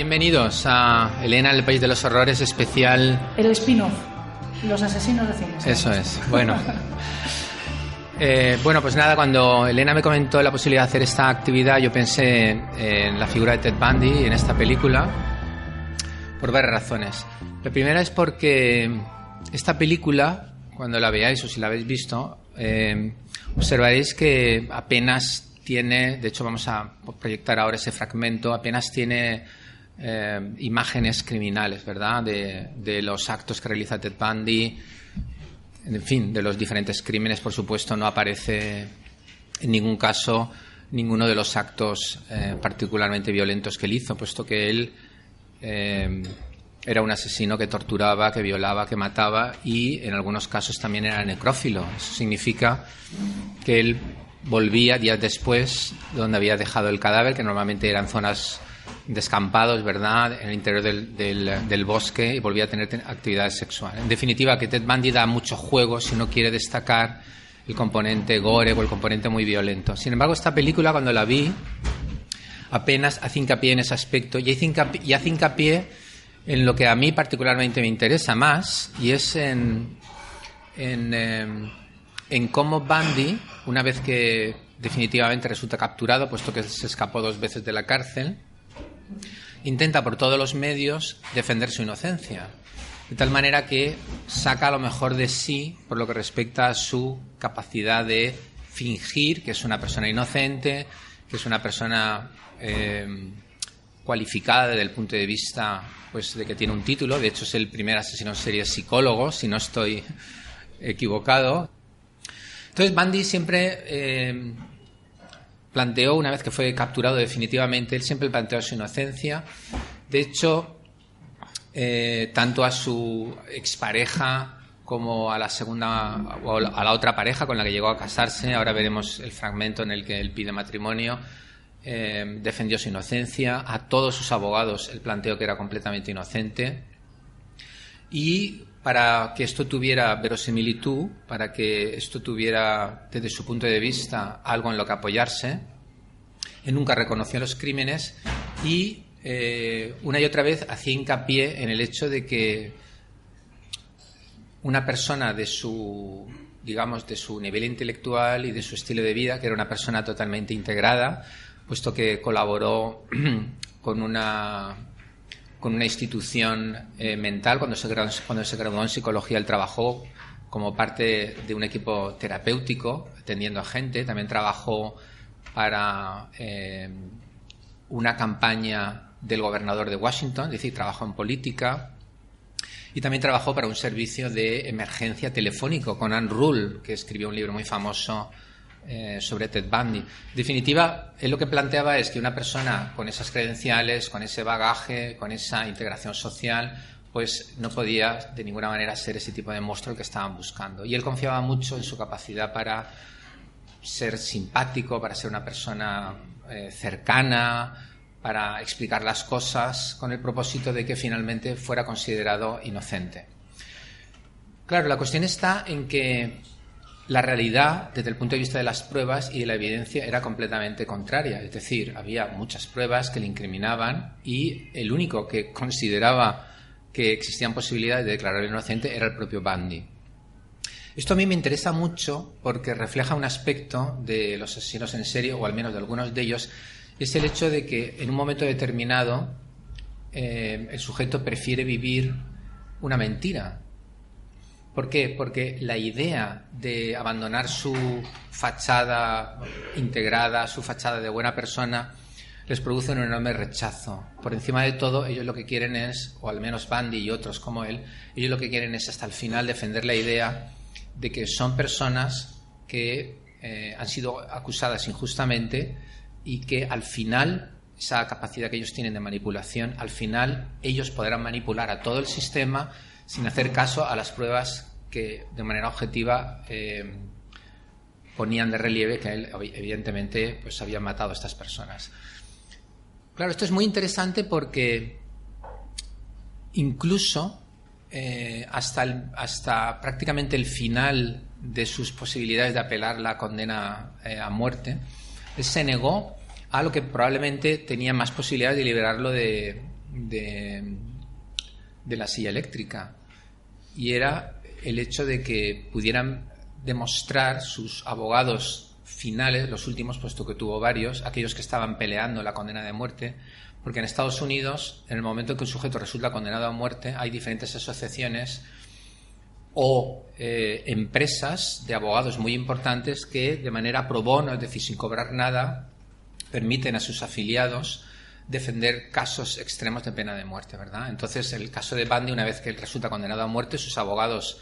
Bienvenidos a Elena, el País de los Horrores, especial... El spin-off, Los Asesinos de Cines. Eso es, bueno. Eh, bueno, pues nada, cuando Elena me comentó la posibilidad de hacer esta actividad, yo pensé en la figura de Ted Bundy en esta película por varias razones. La primera es porque esta película, cuando la veáis o si la habéis visto, eh, observaréis que apenas tiene, de hecho vamos a proyectar ahora ese fragmento, apenas tiene eh, imágenes criminales, ¿verdad? De, de, los actos que realiza Ted Bundy, en fin, de los diferentes crímenes, por supuesto, no aparece en ningún caso ninguno de los actos eh, particularmente violentos que él hizo, puesto que él eh, era un asesino que torturaba, que violaba, que mataba y en algunos casos también era necrófilo. Eso significa que él volvía días después donde había dejado el cadáver, que normalmente eran zonas descampados, ¿verdad?, en el interior del, bosque y volvía a tener actividad sexual. En definitiva, que Ted Bundy da mucho juego si no quiere destacar el componente gore o el componente muy violento. Sin embargo, esta película, cuando la vi, apenas hace hincapié en ese aspecto y hace hincapié, y hace hincapié en lo que a mí particularmente me interesa más y es en, en, eh, en cómo Bundy, una vez que definitivamente resulta capturado, puesto que se escapó dos veces de la cárcel, intenta por todos los medios defender su inocencia. De tal manera que saca lo mejor de sí por lo que respecta a su capacidad de fingir que es una persona inocente, que es una persona eh, cualificada desde el punto de vista pues, de que tiene un título. De hecho, es el primer asesino en serie psicólogo, si no estoy equivocado. Entonces, Bundy siempre eh, planteó, una vez que fue capturado definitivamente, él siempre planteó su inocencia. De hecho, eh, tanto a su expareja como a la segunda o a la otra pareja con la que llegó a casarse, ahora veremos el fragmento en el que él pide matrimonio, eh, defendió su inocencia, a todos sus abogados él planteó que era completamente inocente y para que esto tuviera verosimilitud, para que esto tuviera desde su punto de vista algo en lo que apoyarse, él nunca reconoció los crímenes y eh, una y otra vez hacía hincapié en el hecho de que una persona de su digamos de su nivel intelectual y de su estilo de vida, que era una persona totalmente integrada, puesto que colaboró con una con una institución eh, mental. Cuando se, cuando se graduó en psicología, él trabajó como parte de un equipo terapéutico, atendiendo a gente. También trabajó para eh, una campaña del gobernador de Washington, es decir, trabajó en política. Y también trabajó para un servicio de emergencia telefónico con Anne Rule, que escribió un libro muy famoso eh, sobre Ted Bundy. En definitiva, él lo que planteaba es que una persona con esas credenciales, con ese bagaje, con esa integración social, pues no podía de ninguna manera ser ese tipo de monstruo que estaban buscando. Y él confiaba mucho en su capacidad para ser simpático, para ser una persona eh, cercana, para explicar las cosas con el propósito de que finalmente fuera considerado inocente. Claro, la cuestión está en que la realidad, desde el punto de vista de las pruebas y de la evidencia, era completamente contraria. Es decir, había muchas pruebas que le incriminaban y el único que consideraba que existían posibilidades de declararlo inocente era el propio Bundy. Esto a mí me interesa mucho porque refleja un aspecto de los asesinos en serie, o al menos de algunos de ellos, es el hecho de que en un momento determinado eh, el sujeto prefiere vivir una mentira, ¿Por qué? Porque la idea de abandonar su fachada integrada, su fachada de buena persona, les produce un enorme rechazo. Por encima de todo, ellos lo que quieren es, o al menos Bandy y otros como él, ellos lo que quieren es hasta el final defender la idea de que son personas que eh, han sido acusadas injustamente y que al final esa capacidad que ellos tienen de manipulación, al final ellos podrán manipular a todo el sistema sin hacer caso a las pruebas que de manera objetiva eh, ponían de relieve que él evidentemente pues había matado a estas personas. Claro, esto es muy interesante porque incluso eh, hasta, hasta prácticamente el final de sus posibilidades de apelar la condena eh, a muerte, se negó a lo que probablemente tenía más posibilidades de liberarlo de, de, de la silla eléctrica. Y era el hecho de que pudieran demostrar sus abogados finales, los últimos, puesto que tuvo varios, aquellos que estaban peleando la condena de muerte, porque en Estados Unidos, en el momento en que un sujeto resulta condenado a muerte, hay diferentes asociaciones o eh, empresas de abogados muy importantes que de manera pro bono, es decir, sin cobrar nada, permiten a sus afiliados defender casos extremos de pena de muerte, ¿verdad? Entonces, el caso de Bundy, una vez que él resulta condenado a muerte, sus abogados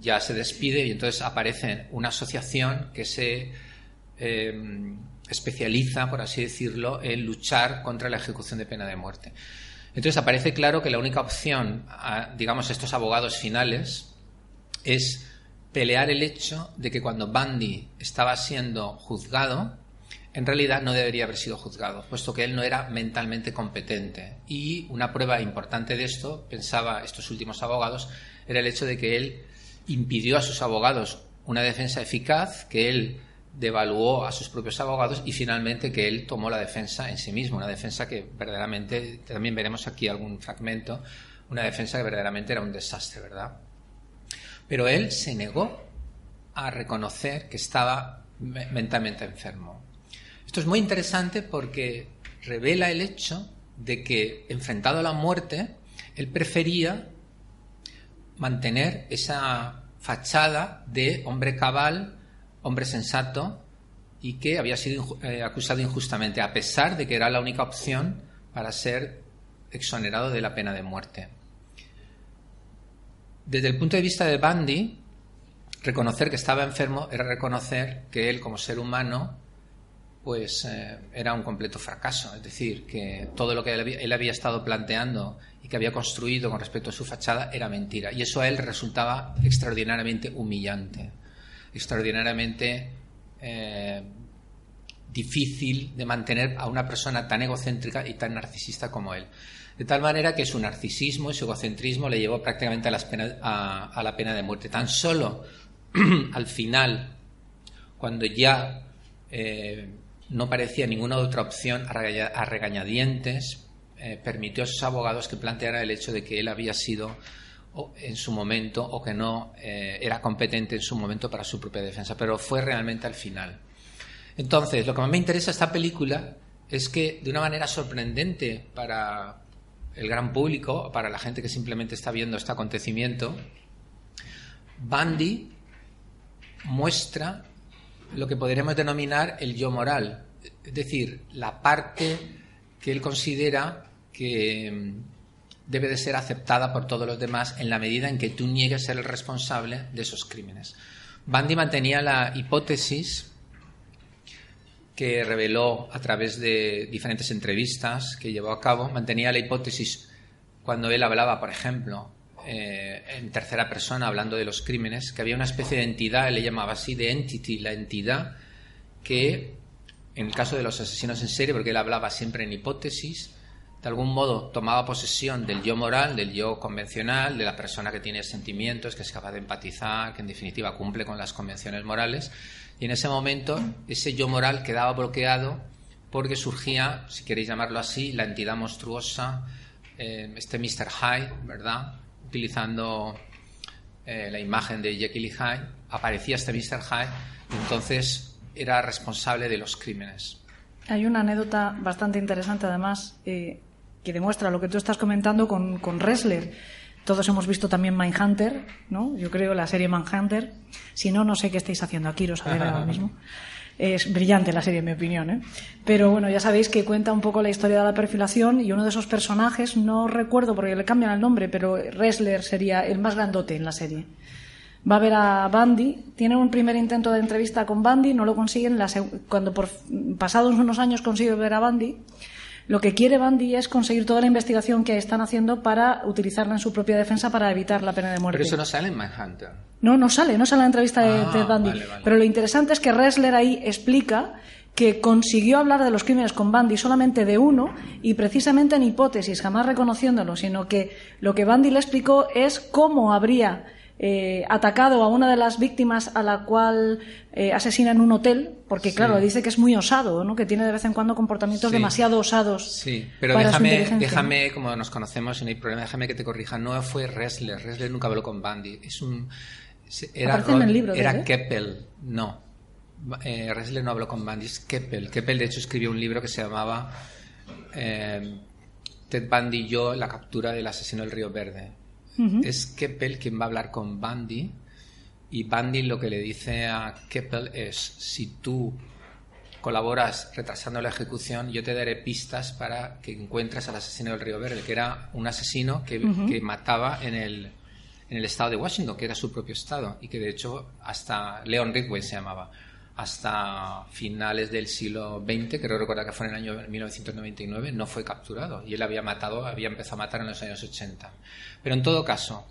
ya se despide y entonces aparece una asociación que se eh, especializa, por así decirlo, en luchar contra la ejecución de pena de muerte. Entonces aparece claro que la única opción, a, digamos, estos abogados finales es pelear el hecho de que cuando Bundy estaba siendo juzgado, en realidad no debería haber sido juzgado, puesto que él no era mentalmente competente. Y una prueba importante de esto, pensaba estos últimos abogados, era el hecho de que él impidió a sus abogados una defensa eficaz, que él devaluó a sus propios abogados y finalmente que él tomó la defensa en sí mismo, una defensa que verdaderamente, también veremos aquí algún fragmento, una defensa que verdaderamente era un desastre, ¿verdad? Pero él se negó a reconocer que estaba mentalmente enfermo. Esto es muy interesante porque revela el hecho de que, enfrentado a la muerte, él prefería mantener esa fachada de hombre cabal, hombre sensato y que había sido eh, acusado injustamente, a pesar de que era la única opción para ser exonerado de la pena de muerte. Desde el punto de vista de Bundy, reconocer que estaba enfermo era reconocer que él como ser humano pues eh, era un completo fracaso, es decir, que todo lo que él había, estado planteando y que había construido con respecto a su fachada era mentira. Y eso a él resultaba extraordinariamente humillante, extraordinariamente eh, difícil de mantener a una persona tan egocéntrica y tan narcisista como él. De tal manera que su narcisismo y su egocentrismo le llevó prácticamente a, a la pena de muerte. Tan solo al final, cuando ya eh, no parecía ninguna otra opción a regañadientes, eh, permitió a sus abogados que planteara el hecho de que él había sido en su momento o que no eh, era competente en su momento para su propia defensa, pero fue realmente al final. Entonces, lo que más me interesa esta película es que de una manera sorprendente para el gran público, para la gente que simplemente está viendo este acontecimiento, Bundy muestra lo que podríamos denominar el yo moral, es decir, la parte que él considera que mm, debe de ser aceptada por todos los demás en la medida en que tú niegues ser el responsable de esos crímenes. Bundy mantenía la hipótesis que reveló a través de diferentes entrevistas que llevó a cabo, mantenía la hipótesis cuando él hablaba, por ejemplo, eh, en tercera persona hablando de los crímenes, que había una especie de entidad, él le llamaba así, de entity, la entidad que, en el caso de los asesinos en serie, porque él hablaba siempre en hipótesis, de algún modo tomaba posesión del yo moral, del yo convencional, de la persona que tiene sentimientos, que es capaz de empatizar, que en definitiva cumple con las convenciones morales, y en ese momento ese yo moral quedaba bloqueado porque surgía, si queréis llamarlo así, la entidad monstruosa, eh, este Mr. Hyde, ¿verdad? Utilizando eh, la imagen de Jekyll y Hyde, aparecía este Mr. Hyde y entonces era responsable de los crímenes. Hay una anécdota bastante interesante, además, eh, que demuestra lo que tú estás comentando con, con Ressler. Todos hemos visto también Mindhunter, ¿no? Yo creo la serie Mindhunter. Si no, no sé qué estáis haciendo aquí, lo sabéis ahora mismo. Es brillante la serie, en mi opinión. ¿eh? Pero bueno, ya sabéis que cuenta un poco la historia de la perfilación y uno de esos personajes, no recuerdo porque le cambian el nombre, pero Ressler sería el más grandote en la serie. Va a ver a Bandy, tiene un primer intento de entrevista con Bandy, no lo consiguen, cuando pasados unos años consigue ver a Bandy, lo que quiere Bandy es conseguir toda la investigación que están haciendo para utilizarla en su propia defensa para evitar la pena de muerte. Pero eso no sale en Manhunter. No, no sale, no sale en la entrevista de, ah, Bandy. Pero lo interesante es que Ressler ahí explica que consiguió hablar de los crímenes con Bandy solamente de uno y precisamente en hipótesis, jamás reconociéndolo, sino que lo que Bandy le explicó es cómo habría eh, atacado a una de las víctimas a la cual eh, asesina en un hotel, porque claro, dice que es muy osado, ¿no? que tiene de vez en cuando comportamientos demasiado osados. Sí, pero déjame, déjame, como nos conocemos y no hay problema, déjame que te corrija, no fue Ressler, Ressler nunca habló con Bandy, es un... Era, en el libro era ¿eh? Keppel, no. Eh, Ressler no habló con Bandy, es Keppel. Keppel de hecho escribió un libro que se llamaba Ted Bundy y yo, la captura del asesino del Río Verde es Keppel quien va a hablar con Bundy y Bundy lo que le dice a Keppel es si tú colaboras retrasando la ejecución, yo te daré pistas para que encuentres al asesino del Río Verde, que era un asesino que, mataba en el, en el estado de Washington, que era su propio estado, y que de hecho hasta Leon Ridgway se llamaba hasta finales del siglo XX, creo recordar que fue en el año 1999, no fue capturado y él había matado, había empezado a matar en los años 80. Pero en todo caso,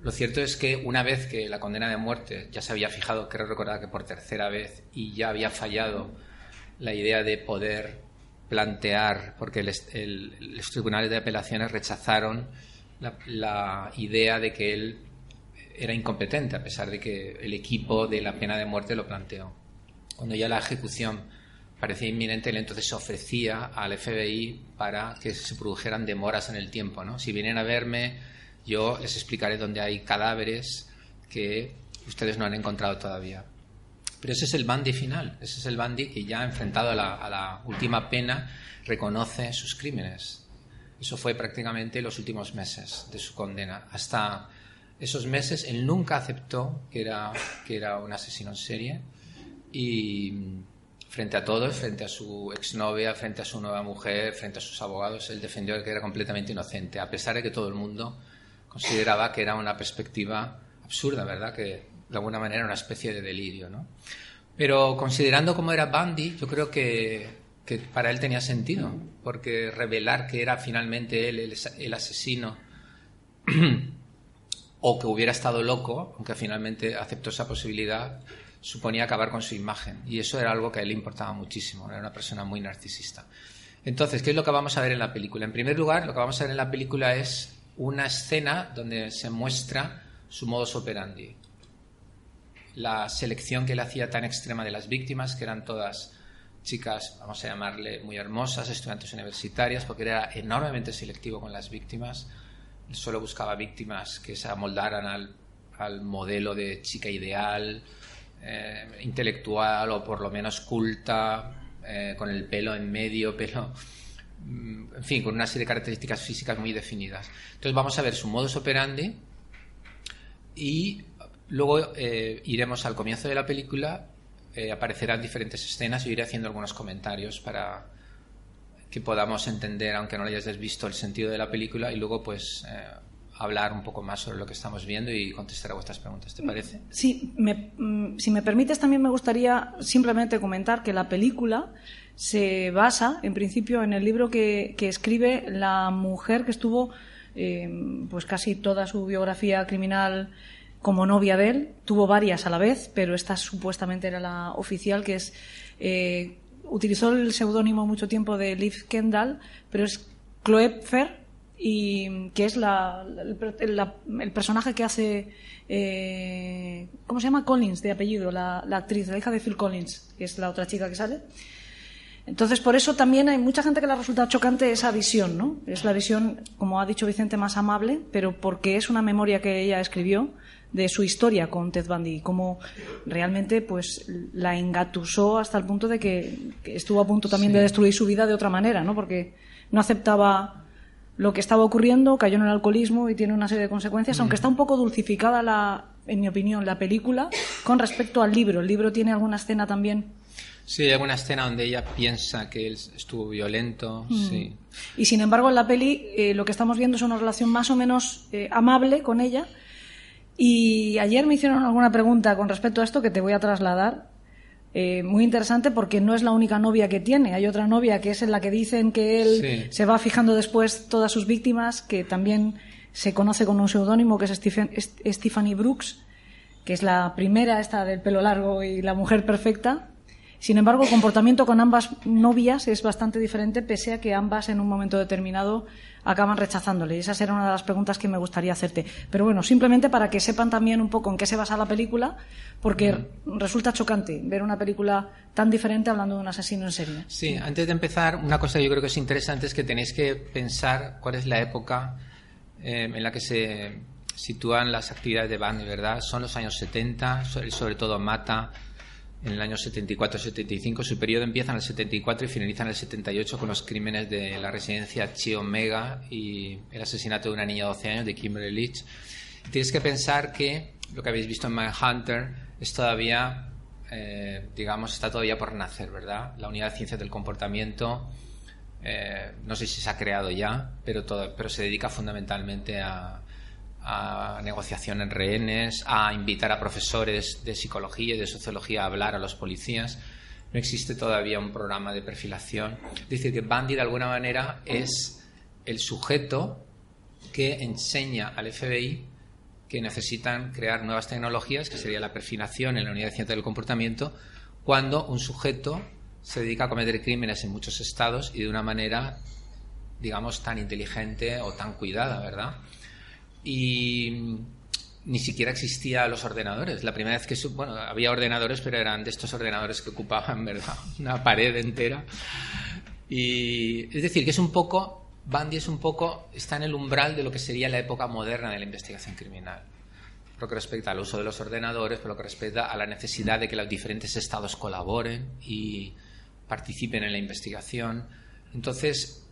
lo cierto es que una vez que la condena de muerte ya se había fijado, creo recordar que por tercera vez, y ya había fallado la idea de poder plantear, porque los tribunales de apelaciones rechazaron la idea de que él era incompetente, a pesar de que el equipo de la pena de muerte lo planteó cuando ya la ejecución parecía inminente, él entonces se ofrecía al FBI para que se produjeran demoras en el tiempo. ¿no? Si vienen a verme, yo les explicaré dónde hay cadáveres que ustedes no han encontrado todavía. Pero ese es el Bandy final, ese es el Bandy que ya enfrentado a la, a la última pena reconoce sus crímenes. Eso fue prácticamente los últimos meses de su condena. Hasta esos meses él nunca aceptó que era, que era un asesino en serie y frente a todos, frente a su exnovia, frente a su nueva mujer, frente a sus abogados, él defendió que era completamente inocente, a pesar de que todo el mundo consideraba que era una perspectiva absurda, ¿verdad? Que de alguna manera era una especie de delirio, ¿no? Pero considerando cómo era Bundy, yo creo que, que para él tenía sentido, porque revelar que era finalmente él el, el asesino o que hubiera estado loco, aunque finalmente aceptó esa posibilidad, suponía acabar con su imagen. Y eso era algo que a él importaba muchísimo. Era una persona muy narcisista. Entonces, ¿qué es lo que vamos a ver en la película? En primer lugar, lo que vamos a ver en la película es una escena donde se muestra su modus operandi. La selección que él hacía tan extrema de las víctimas, que eran todas chicas, vamos a llamarle, muy hermosas, estudiantes universitarias, porque era enormemente selectivo con las víctimas. Solo buscaba víctimas que se amoldaran al, al modelo de chica ideal, eh, intelectual o por lo menos culta, eh, con el pelo en medio, pelo, mm, en fin, con una serie de características físicas muy definidas. Entonces vamos a ver su modus operandi y luego eh, iremos al comienzo de la película, aparecerán diferentes escenas y iré haciendo algunos comentarios para que podamos entender, aunque no lo hayas visto, el sentido de la película y luego pues hablar un poco más sobre lo que estamos viendo y contestar a vuestras preguntas, ¿te parece? Sí, mm, si me permites también me gustaría simplemente comentar que la película se basa, en principio, en el libro que, escribe la mujer que estuvo eh, pues casi toda su biografía criminal como novia de él. Tuvo varias a la vez, pero esta supuestamente era la oficial, que es... Eh, utilizó el seudónimo mucho tiempo de Liv Kendall, pero es Chloe Fer, y que es la, el, personaje que hace eh, ¿cómo se llama? Collins de apellido la, actriz, la hija de Phil Collins que es la otra chica que sale entonces por eso también hay mucha gente que le ha resultado chocante esa visión ¿no? es la visión, como ha dicho Vicente, más amable pero porque es una memoria que ella escribió de su historia con Ted Bundy cómo realmente pues la engatusó hasta el punto de que, estuvo a punto también de destruir su vida de otra manera ¿no? porque no aceptaba lo que estaba ocurriendo, cayó en el alcoholismo y tiene una serie de consecuencias, aunque está un poco dulcificada, la, en mi opinión, la película con respecto al libro. El libro tiene alguna escena también. Sí, hay alguna escena donde ella piensa que él estuvo violento. Mm. Sí. Y sin embargo, en la peli eh, lo que estamos viendo es una relación más o menos eh, amable con ella. Y ayer me hicieron alguna pregunta con respecto a esto que te voy a trasladar eh, muy interesante porque no es la única novia que tiene. Hay otra novia que es en la que dicen que él se va fijando después todas sus víctimas, que también se conoce con un seudónimo que es Stephanie Brooks, que es la primera esta del pelo largo y la mujer perfecta. Sin embargo, el comportamiento con ambas novias es bastante diferente, pese a que ambas en un momento determinado acaban rechazándole. Y esa será una de las preguntas que me gustaría hacerte. Pero bueno, simplemente para que sepan también un poco en qué se basa la película, porque resulta chocante ver una película tan diferente hablando de un asesino en serie. Sí, antes de empezar, una cosa que yo creo que es interesante es que tenéis que pensar cuál es la época eh, en la que se sitúan las actividades de Bundy, ¿verdad? Son los años 70, sobre todo mata en el año 74-75. Su periodo empieza en el 74 y finaliza en el 78 con los crímenes de la residencia Chi Omega y el asesinato de una niña de 12 años de Kimberly Leach. Tienes que pensar que lo que habéis visto en Manhunter es todavía, eh, digamos, está todavía por nacer, ¿verdad? La unidad de ciencias del comportamiento, eh, no sé si se ha creado ya, pero, todo, pero se dedica fundamentalmente a, a negociación en rehenes, a invitar a profesores de psicología y de sociología a hablar a los policías. No existe todavía un programa de perfilación. Es decir, que Bundy de alguna manera es el sujeto que enseña al FBI que necesitan crear nuevas tecnologías, que sería la perfilación en la unidad de ciencia del comportamiento, cuando un sujeto se dedica a cometer crímenes en muchos estados y de una manera, digamos, tan inteligente o tan cuidada, ¿verdad? Y ni siquiera existían los ordenadores. La primera vez que, bueno, había ordenadores, pero eran de estos ordenadores que ocupaban, ¿verdad?, una pared entera. Y es decir, que es un poco, Bundy es un poco, está en el umbral de lo que sería la época moderna de la investigación criminal. Por lo que respecta al uso de los ordenadores, por lo que respecta a la necesidad de que los diferentes estados colaboren y participen en la investigación. Entonces,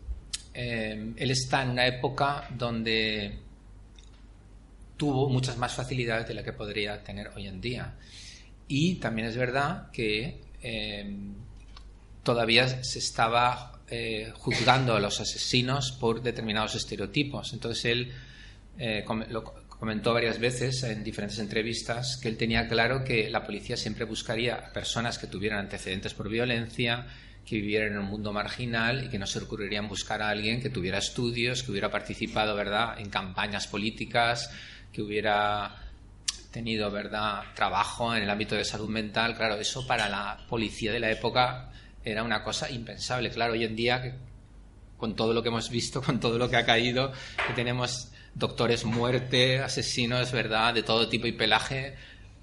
eh, él está en una época donde tuvo muchas más facilidades de las que podría tener hoy en día. Y también es verdad que eh, todavía se estaba eh, juzgando a los asesinos por determinados estereotipos. Entonces él eh, lo comentó varias veces en diferentes entrevistas que él tenía claro que la policía siempre buscaría personas que tuvieran antecedentes por violencia, que vivieran en un mundo marginal y que no se ocurrirían buscar a alguien que tuviera estudios, que hubiera participado, ¿verdad?, en campañas políticas, que hubiera tenido verdad trabajo en el ámbito de salud mental claro eso para la policía de la época era una cosa impensable. Claro hoy en día con todo lo que hemos visto con todo lo que ha caído que tenemos doctores muerte asesinos verdad de todo tipo y pelaje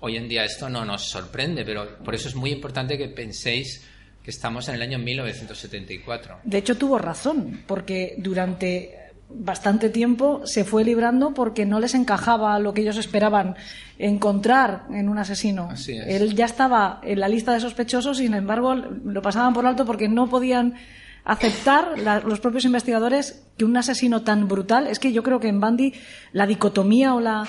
hoy en día esto no nos sorprende pero por eso es muy importante que penséis que estamos en el año 1974 de hecho tuvo razón porque durante bastante tiempo se fue librando porque no les encajaba lo que ellos esperaban encontrar en un asesino. Él ya estaba en la lista de sospechosos, sin embargo, lo pasaban por alto porque no podían aceptar los propios investigadores que un asesino tan brutal es que yo creo que en Bundy la dicotomía o la,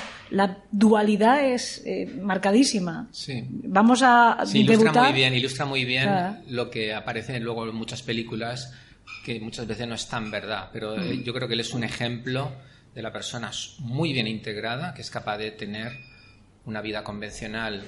dualidad es eh, marcadísima sí. vamos a ilustra muy bien ilustra muy bien lo que aparece luego en muchas películas que muchas veces no es tan verdad, pero eh, mm. yo creo que él es un ejemplo de la persona muy bien integrada, que es capaz de tener una vida convencional,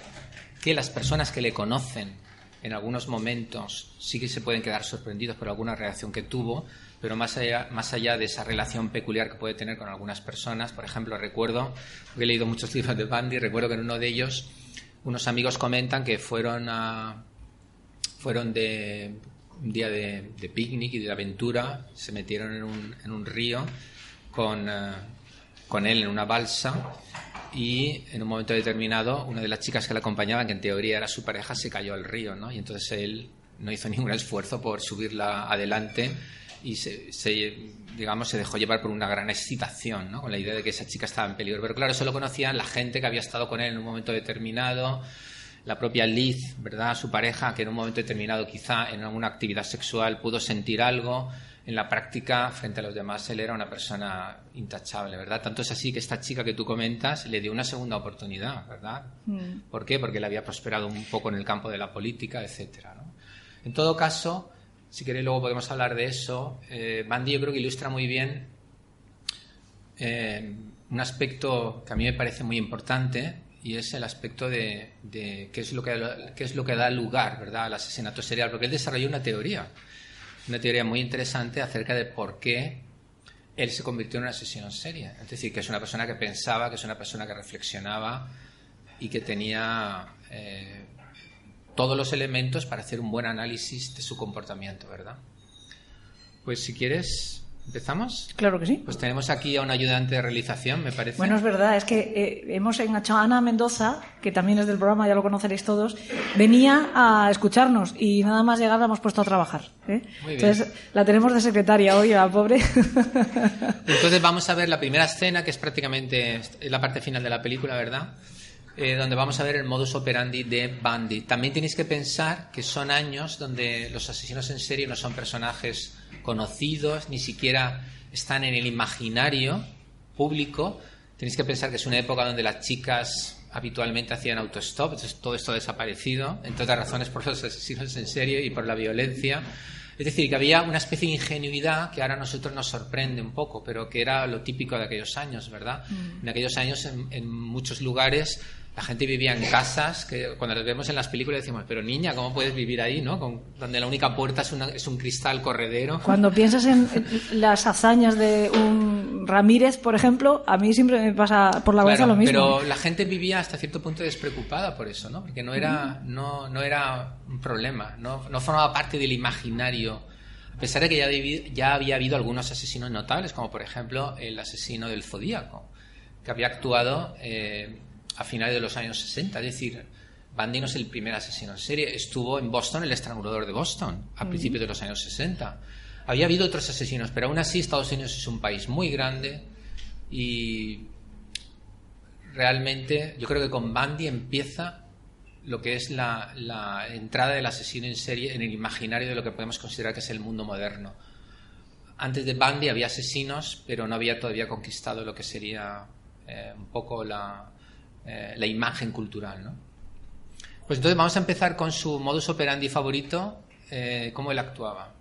que las personas que le conocen en algunos momentos sí que se pueden quedar sorprendidos por alguna reacción que tuvo, pero más allá, más allá de esa relación peculiar que puede tener con algunas personas, por ejemplo, recuerdo, he leído muchos libros de Bandy, recuerdo que en uno de ellos unos amigos comentan que fueron a, fueron de un día de, picnic y de aventura, se metieron en un, en un río con, eh, con él en una balsa y en un momento determinado una de las chicas que le acompañaban, que en teoría era su pareja, se cayó al río, ¿no? Y entonces él no hizo ningún esfuerzo por subirla adelante y se, se, digamos se dejó llevar por una gran excitación, ¿no? Con la idea de que esa chica estaba en peligro. Pero claro, eso lo conocían la gente que había estado con él en un momento determinado la propia Liz, ¿verdad? Su pareja, que en un momento determinado quizá en alguna actividad sexual pudo sentir algo, en la práctica, frente a los demás, él era una persona intachable, ¿verdad? Tanto es así que esta chica que tú comentas le dio una segunda oportunidad, ¿verdad? Mm. ¿Por qué? Porque le había prosperado un poco en el campo de la política, etcétera, En todo caso, si queréis luego podemos hablar de eso, eh, yo creo que ilustra muy bien eh, un aspecto que a mí me parece muy importante, y es el aspecto de, qué, es lo que, qué es lo que da lugar ¿verdad? al asesinato serial, porque él desarrolló una teoría, una teoría muy interesante acerca de por qué él se convirtió en un asesino en serie. Es decir, que es una persona que pensaba, que es una persona que reflexionaba y que tenía eh, todos los elementos para hacer un buen análisis de su comportamiento, ¿verdad? Pues si quieres, ¿Empezamos? Claro que sí. Pues tenemos aquí a un ayudante de realización, me parece. Bueno, es verdad, es que eh, hemos enganchado a Ana Mendoza, que también es del programa, ya lo conoceréis todos, venía a escucharnos y nada más llegar la hemos puesto a trabajar. ¿eh? Entonces la tenemos de secretaria hoy, la pobre. Entonces vamos a ver la primera escena, que es prácticamente la parte final de la película, ¿verdad? Eh, donde vamos a ver el modus operandi de Bundy. También tenéis que pensar que son años donde los asesinos en serie no son personajes conocidos, ni siquiera están en el imaginario público. Tenéis que pensar que es una época donde las chicas habitualmente hacían autostop, entonces todo esto ha desaparecido, entre otras razones por los asesinos en serie y por la violencia. Es decir, que había una especie de ingenuidad que ahora a nosotros nos sorprende un poco, pero que era lo típico de aquellos años, ¿verdad? Mm. En aquellos años, en muchos lugares, la gente vivía en casas que cuando las vemos en las películas decimos, pero niña, ¿cómo puedes vivir ahí, no? donde la única puerta es, es un cristal corredero. Cuando piensas en las hazañas de un Ramírez, por ejemplo, a mí siempre me pasa por la cabeza lo mismo. Pero la gente vivía hasta cierto punto despreocupada por eso, ¿no? Porque no era, no, no era un problema, no, no formaba parte del imaginario. A pesar de que ya, ya había habido algunos asesinos notables, como por ejemplo el asesino del Zodíaco, que había actuado... Eh, a finales de los años 60. Es decir, Bundy no es el primer asesino en serie. Estuvo en Boston, el estrangulador de Boston, a principios de los años 60. Había habido otros asesinos, pero aún así Estados Unidos es un país muy grande y realmente yo creo que con Bundy empieza lo que es la, la, entrada del asesino en serie en el imaginario de lo que podemos considerar que es el mundo moderno. Antes de Bundy había asesinos, pero no había todavía conquistado lo que sería eh, un poco la, eh, la imagen cultural. ¿no? Pues entonces vamos a empezar con su modus operandi favorito, eh, cómo él actuaba.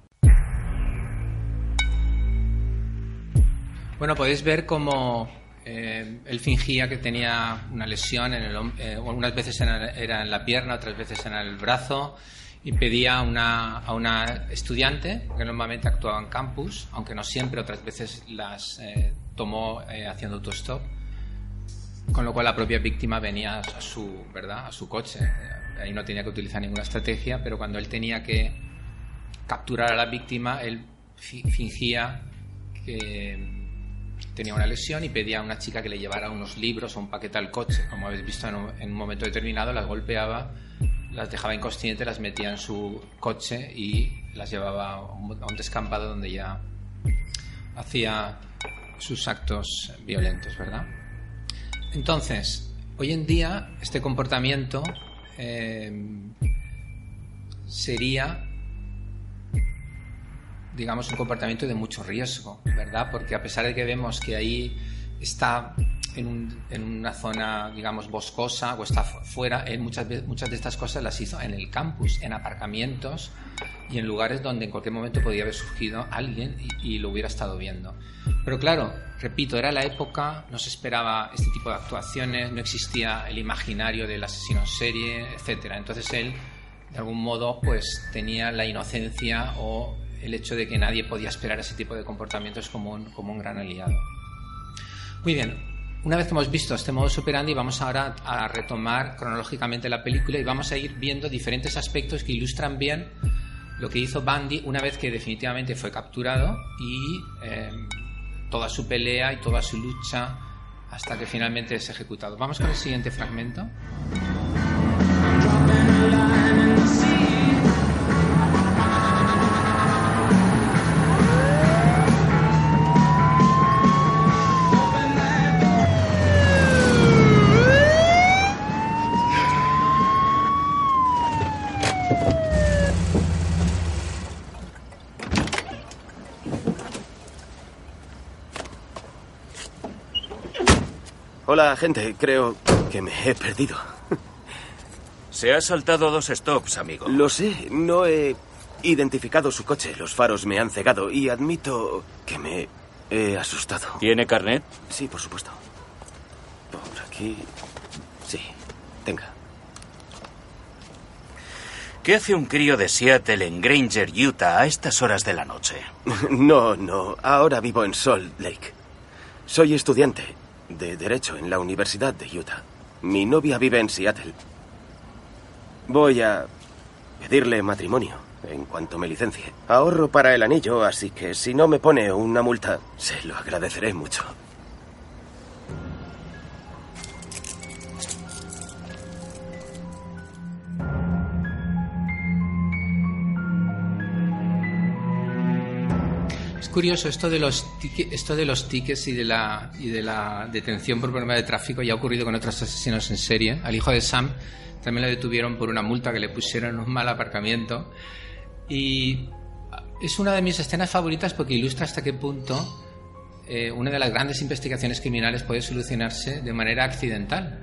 Bueno, podéis ver cómo eh, él fingía que tenía una lesión, en el, algunas veces era, en la pierna, otras veces en el brazo, y pedía a una, a una estudiante, que normalmente actuaba en campus, aunque no siempre, otras veces las tomó haciendo autostop, con lo cual la propia víctima venía a su, ¿verdad? a su coche. Ahí no tenía que utilizar ninguna estrategia, pero cuando él tenía que capturar a la víctima, él fingía que tenía una lesión y pedía a una chica que le llevara unos libros o un paquete al coche. Como habéis visto, en un, momento determinado las golpeaba, las dejaba inconscientes, las metía en su coche y las llevaba a un descampado donde ya hacía sus actos violentos, ¿verdad? Entonces, hoy en día este comportamiento eh, sería, digamos, un comportamiento de mucho riesgo, ¿verdad? Porque a pesar de que vemos que ahí está en, una zona, digamos, boscosa o está fuera, muchas, muchas de estas cosas las hizo en el campus, en aparcamientos y en lugares donde en cualquier momento podía haber surgido alguien y, lo hubiera estado viendo. Pero claro, repito, era la época, no se esperaba este tipo de actuaciones, no existía el imaginario del asesino en serie, etcétera. Entonces él, de algún modo, pues tenía la inocencia o el hecho de que nadie podía esperar ese tipo de comportamientos como como un gran aliado. Muy bien, una vez que hemos visto este modo operandi, vamos ahora a retomar cronológicamente la película y vamos a ir viendo diferentes aspectos que ilustran bien lo que hizo Bundy una vez que definitivamente fue capturado y em, toda su pelea y toda su lucha hasta que finalmente es ejecutado. Vamos con el siguiente fragmento. Hola, gente. Creo que me he perdido. Se ha saltado dos stops, amigo. Lo sé. No he identificado su coche. Los faros me han cegado y admito que me he asustado. ¿Tiene carnet? Sí, por supuesto. Por aquí. Sí, tenga. ¿Qué hace un crío de Seattle en Granger, Utah, a estas horas de la noche? No, no. Ahora vivo en Salt Lake. Soy estudiante de Derecho en la Universidad de Utah. Mi novia vive en Seattle. Voy a pedirle matrimonio en cuanto me licencie. Ahorro para el anillo, así que si no me pone una multa, se lo agradeceré mucho. Curioso esto de los esto de los tickets y de la y de la detención por problema de tráfico ya ha ocurrido con otros asesinos en serie. Al hijo de Sam también lo detuvieron por una multa que le pusieron en un mal aparcamiento y es una de mis escenas favoritas porque ilustra hasta qué punto eh, una de las grandes investigaciones criminales puede solucionarse de manera accidental.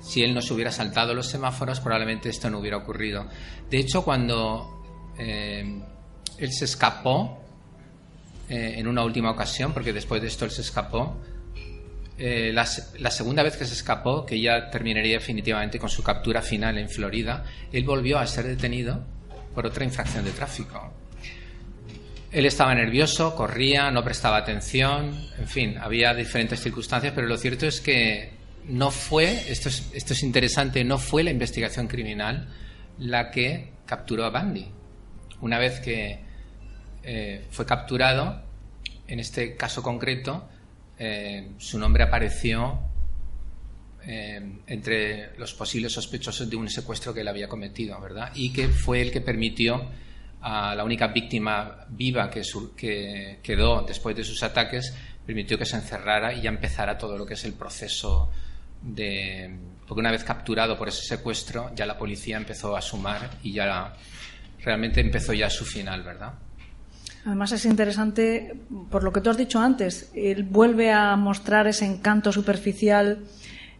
Si él no se hubiera saltado los semáforos, probablemente esto no hubiera ocurrido. De hecho, cuando eh, él se escapó eh, en una última ocasión, porque después de esto él se escapó, eh, la, la segunda vez que se escapó, que ya terminaría definitivamente con su captura final en Florida, él volvió a ser detenido por otra infracción de tráfico. Él estaba nervioso, corría, no prestaba atención, en fin, había diferentes circunstancias, pero lo cierto es que no fue, esto es, esto es interesante, no fue la investigación criminal la que capturó a Bandy. Una vez que eh, fue capturado, en este caso concreto, eh, su nombre apareció eh, entre los posibles sospechosos de un secuestro que él había cometido, ¿verdad? Y que fue el que permitió a la única víctima viva que, sur- que quedó después de sus ataques, permitió que se encerrara y ya empezara todo lo que es el proceso de... Porque una vez capturado por ese secuestro, ya la policía empezó a sumar y ya realmente empezó ya su final, ¿verdad? Además es interesante, por lo que tú has dicho antes, él vuelve a mostrar ese encanto superficial,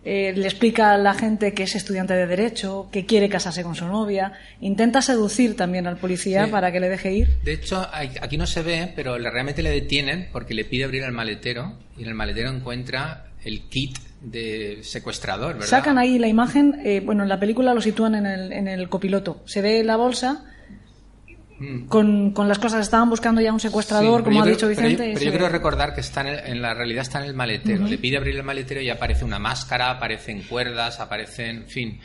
eh, le explica a la gente que es estudiante de Derecho, que quiere casarse con su novia, intenta seducir también al policía Sí. para que le deje ir. De hecho, aquí no se ve, pero realmente le detienen porque le pide abrir el maletero y en el maletero encuentra el kit de secuestrador, ¿verdad? Sacan ahí la imagen, eh, bueno, en la película lo sitúan en el, en el copiloto. Se ve la bolsa Mm. con, con las cosas, estaban buscando ya un secuestrador, Sí, pero como yo ha creo- dicho pero yo- Vicente. Pero yo, se quiero ve. recordar que está en, el- en la realidad está en el maletero. Le pide abrir el maletero y aparece una máscara, aparecen cuerdas, aparecen, en fin,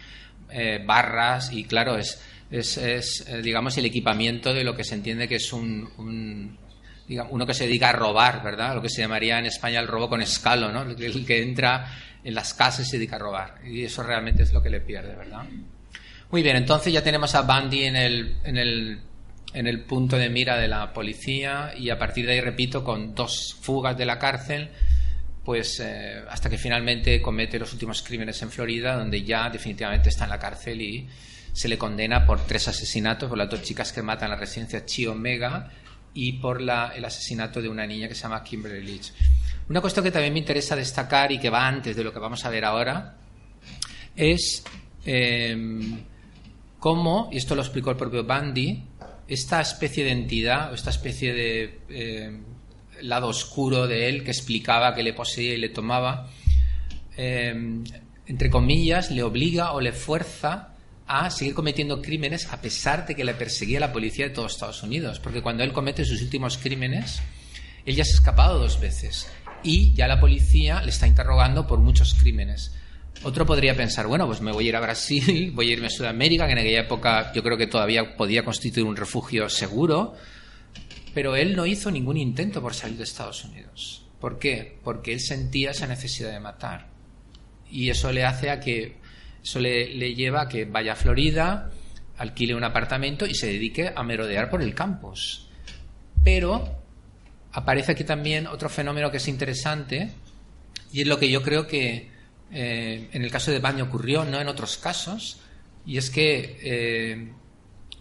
eh, barras y claro, es, es, es, eh, digamos, el equipamiento de lo que se entiende que es un, un, digamos, uno que se dedica a robar, ¿verdad? Lo que se llamaría en España el robo con escalo, ¿no? El que- el que entra en las casas y se dedica a robar. Y eso realmente es lo que le pierde, ¿verdad? Muy bien, entonces ya tenemos a Bundy en el, en el, en el punto de mira de la policía y a partir de ahí, repito, con dos fugas de la cárcel, pues eh, hasta que finalmente comete los últimos crímenes en Florida, donde ya definitivamente está en la cárcel y se le condena por tres asesinatos, por las dos chicas que matan la residencia Chi Omega y por la- el asesinato de una niña que se llama Kimberly Leach. Una cuestión que también me interesa destacar y que va antes de lo que vamos a ver ahora es eh, cómo, y esto lo explicó el propio Bundy, esta especie de entidad esta especie de eh, lado oscuro de él que explicaba que le poseía y le tomaba, eh, entre comillas, le obliga o le fuerza a seguir cometiendo crímenes a pesar de que le perseguía la policía de todos Estados Unidos. Porque cuando él comete sus últimos crímenes, él ya se ha escapado dos veces y ya la policía le está interrogando por muchos crímenes. Otro podría pensar, bueno, pues me voy a ir a Brasil, voy a irme a Sudamérica, que en aquella época yo creo que todavía podía constituir un refugio seguro, pero él no hizo ningún intento por salir de Estados Unidos. ¿Por qué? Porque él sentía esa necesidad de matar. Y eso le hace a que, eso le, le lleva a que vaya a Florida, alquile un apartamento y se dedique a merodear por el campus. Pero aparece aquí también otro fenómeno que es interesante y es lo que yo creo que eh, en el caso de Baño ocurrió, no en otros casos, y es que eh,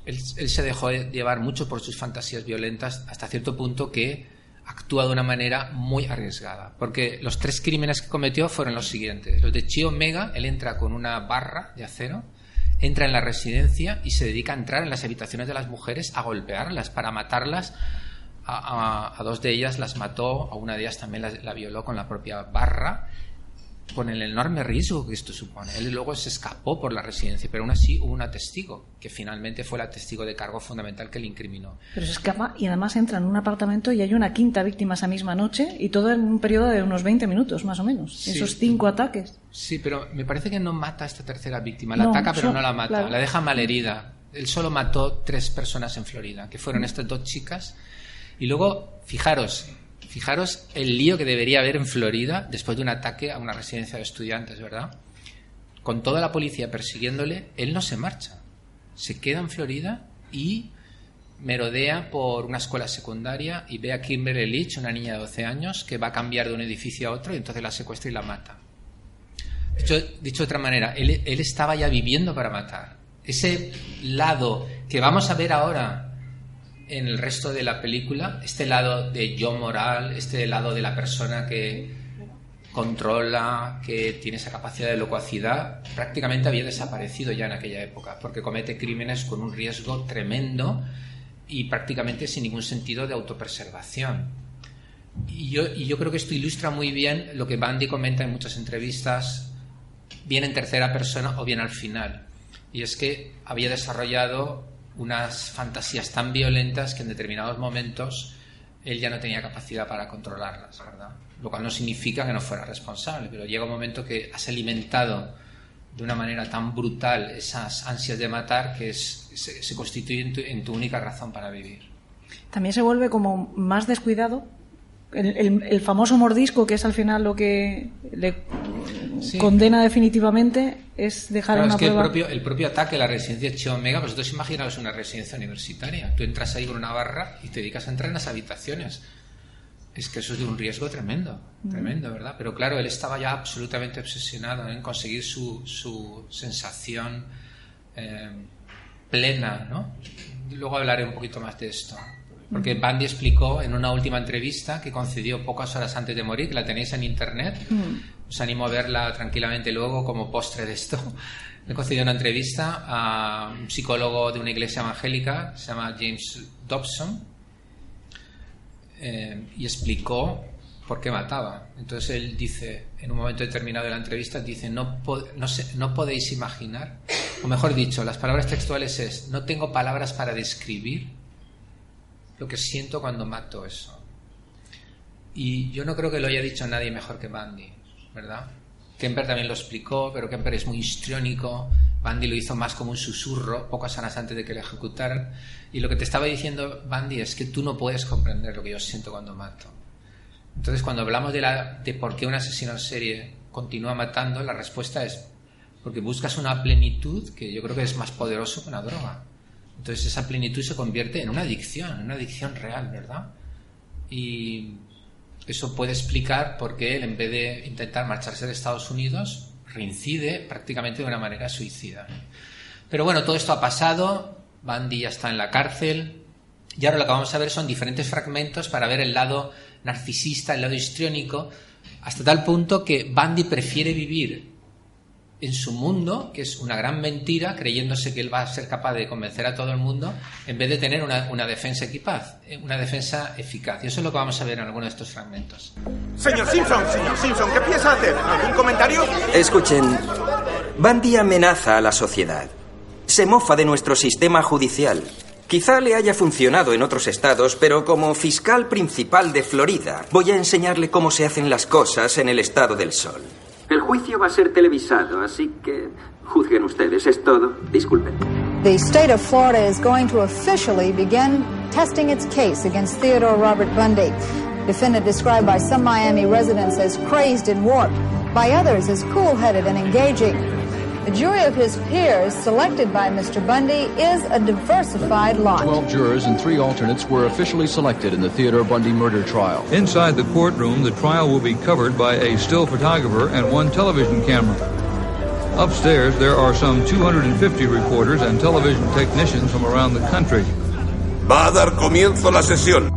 él, se dejó llevar mucho por sus fantasías violentas hasta cierto punto que actúa de una manera muy arriesgada. Porque los tres crímenes que cometió fueron los siguientes. Los de Chi Omega, él entra con una barra de acero, entra en la residencia y se dedica a entrar en las habitaciones de las mujeres a golpearlas, para matarlas. A dos de ellas las mató, a una de ellas también la, la violó con la propia barra con el enorme riesgo que esto supone. Él luego se escapó por la residencia, pero aún así hubo una testigo, que finalmente fue la testigo de cargo fundamental que le incriminó. Pero se escapa y además entra en un apartamento y hay una quinta víctima esa misma noche y todo en un periodo de unos 20 minutos más o menos. Sí. Esos cinco ataques. Sí, pero me parece que no mata a esta tercera víctima. La No, ataca, pero no la mata. claro. La deja malherida. él solo mató tres personas en Florida, que fueron estas dos chicas. Y luego, fijaros, fijaros el lío que debería haber en Florida después de un ataque a una residencia de estudiantes, ¿verdad? Con toda la policía persiguiéndole, él no se marcha. Se queda en Florida y merodea por una escuela secundaria y ve a Kimberly Leach, una niña de 12 años, que va a cambiar de un edificio a otro y entonces la secuestra y la mata. Dicho, de otra manera, él, él estaba ya viviendo para matar. Ese lado que vamos a ver ahora en el resto de la película, este lado de yo moral, este lado de la persona que controla, que tiene esa capacidad de locuacidad, prácticamente había desaparecido ya en aquella época, porque comete crímenes con un riesgo tremendo y prácticamente sin ningún sentido de autopreservación. Y yo, y yo creo que esto ilustra muy bien lo que Bandy comenta en muchas entrevistas, bien en tercera persona o bien al final. Y es que había desarrollado unas fantasías tan violentas que en determinados momentos él ya no tenía capacidad para controlarlas, ¿verdad? Lo cual no significa que no fuera responsable, pero llega un momento que has alimentado de una manera tan brutal esas ansias de matar que es, se, se constituye en en tu única razón para vivir. También se vuelve como más descuidado. El, el- el famoso mordisco, que es al final lo que le Sí. condena definitivamente, es dejar Claro, una es que el prueba. propio, el propio ataque a la residencia Chi Omega, vosotros imaginaos una residencia universitaria. Tú entras ahí con una barra y te dedicas a entrar en las habitaciones. Es que eso es de un riesgo tremendo, tremendo, ¿verdad? Pero claro, él estaba ya absolutamente obsesionado en conseguir su, su sensación eh, plena, ¿no? Luego hablaré un poquito más de esto. Porque Bandy explicó en una última entrevista que concedió pocas horas antes de morir, que la tenéis en internet, os animo a verla tranquilamente luego como postre de esto. Le concedió una entrevista a un psicólogo de una iglesia evangélica, se llama James Dobson, eh, y explicó por qué mataba. Entonces él dice, en un momento determinado de la entrevista, dice, no, podéis imaginar, o mejor dicho, las palabras textuales es, no tengo palabras para describir lo que siento cuando mato eso. Y yo no creo que lo haya dicho nadie mejor que Bandy, ¿verdad? Kemper también lo explicó, pero Kemper es muy histriónico. Bandy lo hizo más como un susurro, pocas horas antes de que le ejecutaran. Y lo que te estaba diciendo Bandy es que tú no puedes comprender lo que yo siento cuando mato. Entonces, cuando hablamos de, la, de por qué un asesino en serie continúa matando, la respuesta es porque buscas una plenitud que yo creo que es más poderoso que una droga. Entonces, esa plenitud se convierte en una adicción, en una adicción real, ¿verdad? Y eso puede explicar por qué él, en vez de intentar marcharse de Estados Unidos, reincide prácticamente de una manera suicida. Pero bueno, todo esto ha pasado, Bandy ya está en la cárcel, y ahora lo que vamos a ver son diferentes fragmentos para ver el lado narcisista, el lado histriónico, hasta tal punto que Bandy prefiere vivir en su mundo, que es una gran mentira, creyéndose que él va a ser capaz de convencer a todo el mundo, en vez de tener una, una defensa equipaz, eh, una defensa eficaz. Y eso es lo que vamos a ver en algunos de estos fragmentos. Señor Simpson, señor Simpson, ¿qué piensa hacer? ¿Algún comentario? Escuchen, Bandy amenaza a la sociedad. Se mofa de nuestro sistema judicial. Quizá le haya funcionado en otros estados, pero como fiscal principal de Florida, voy a enseñarle cómo se hacen las cosas en el estado del sol. El juicio va a ser televisado, así que juzguen ustedes, es todo. Disculpen. The state of Florida is going to officially begin testing its case against Theodore Robert Bundy. Defendant described by some Miami residents as crazed and warped, by others as cool headed and engaging. The jury of his peers, selected by Mr. Bundy, is a diversified lot. 12 jurors and three alternates were officially selected in the Theodore Bundy murder trial. Inside the courtroom, the trial will be covered by a still photographer and one television camera. Upstairs, there are some 250 reporters and television technicians from around the country. Va a dar comienzo la sesión.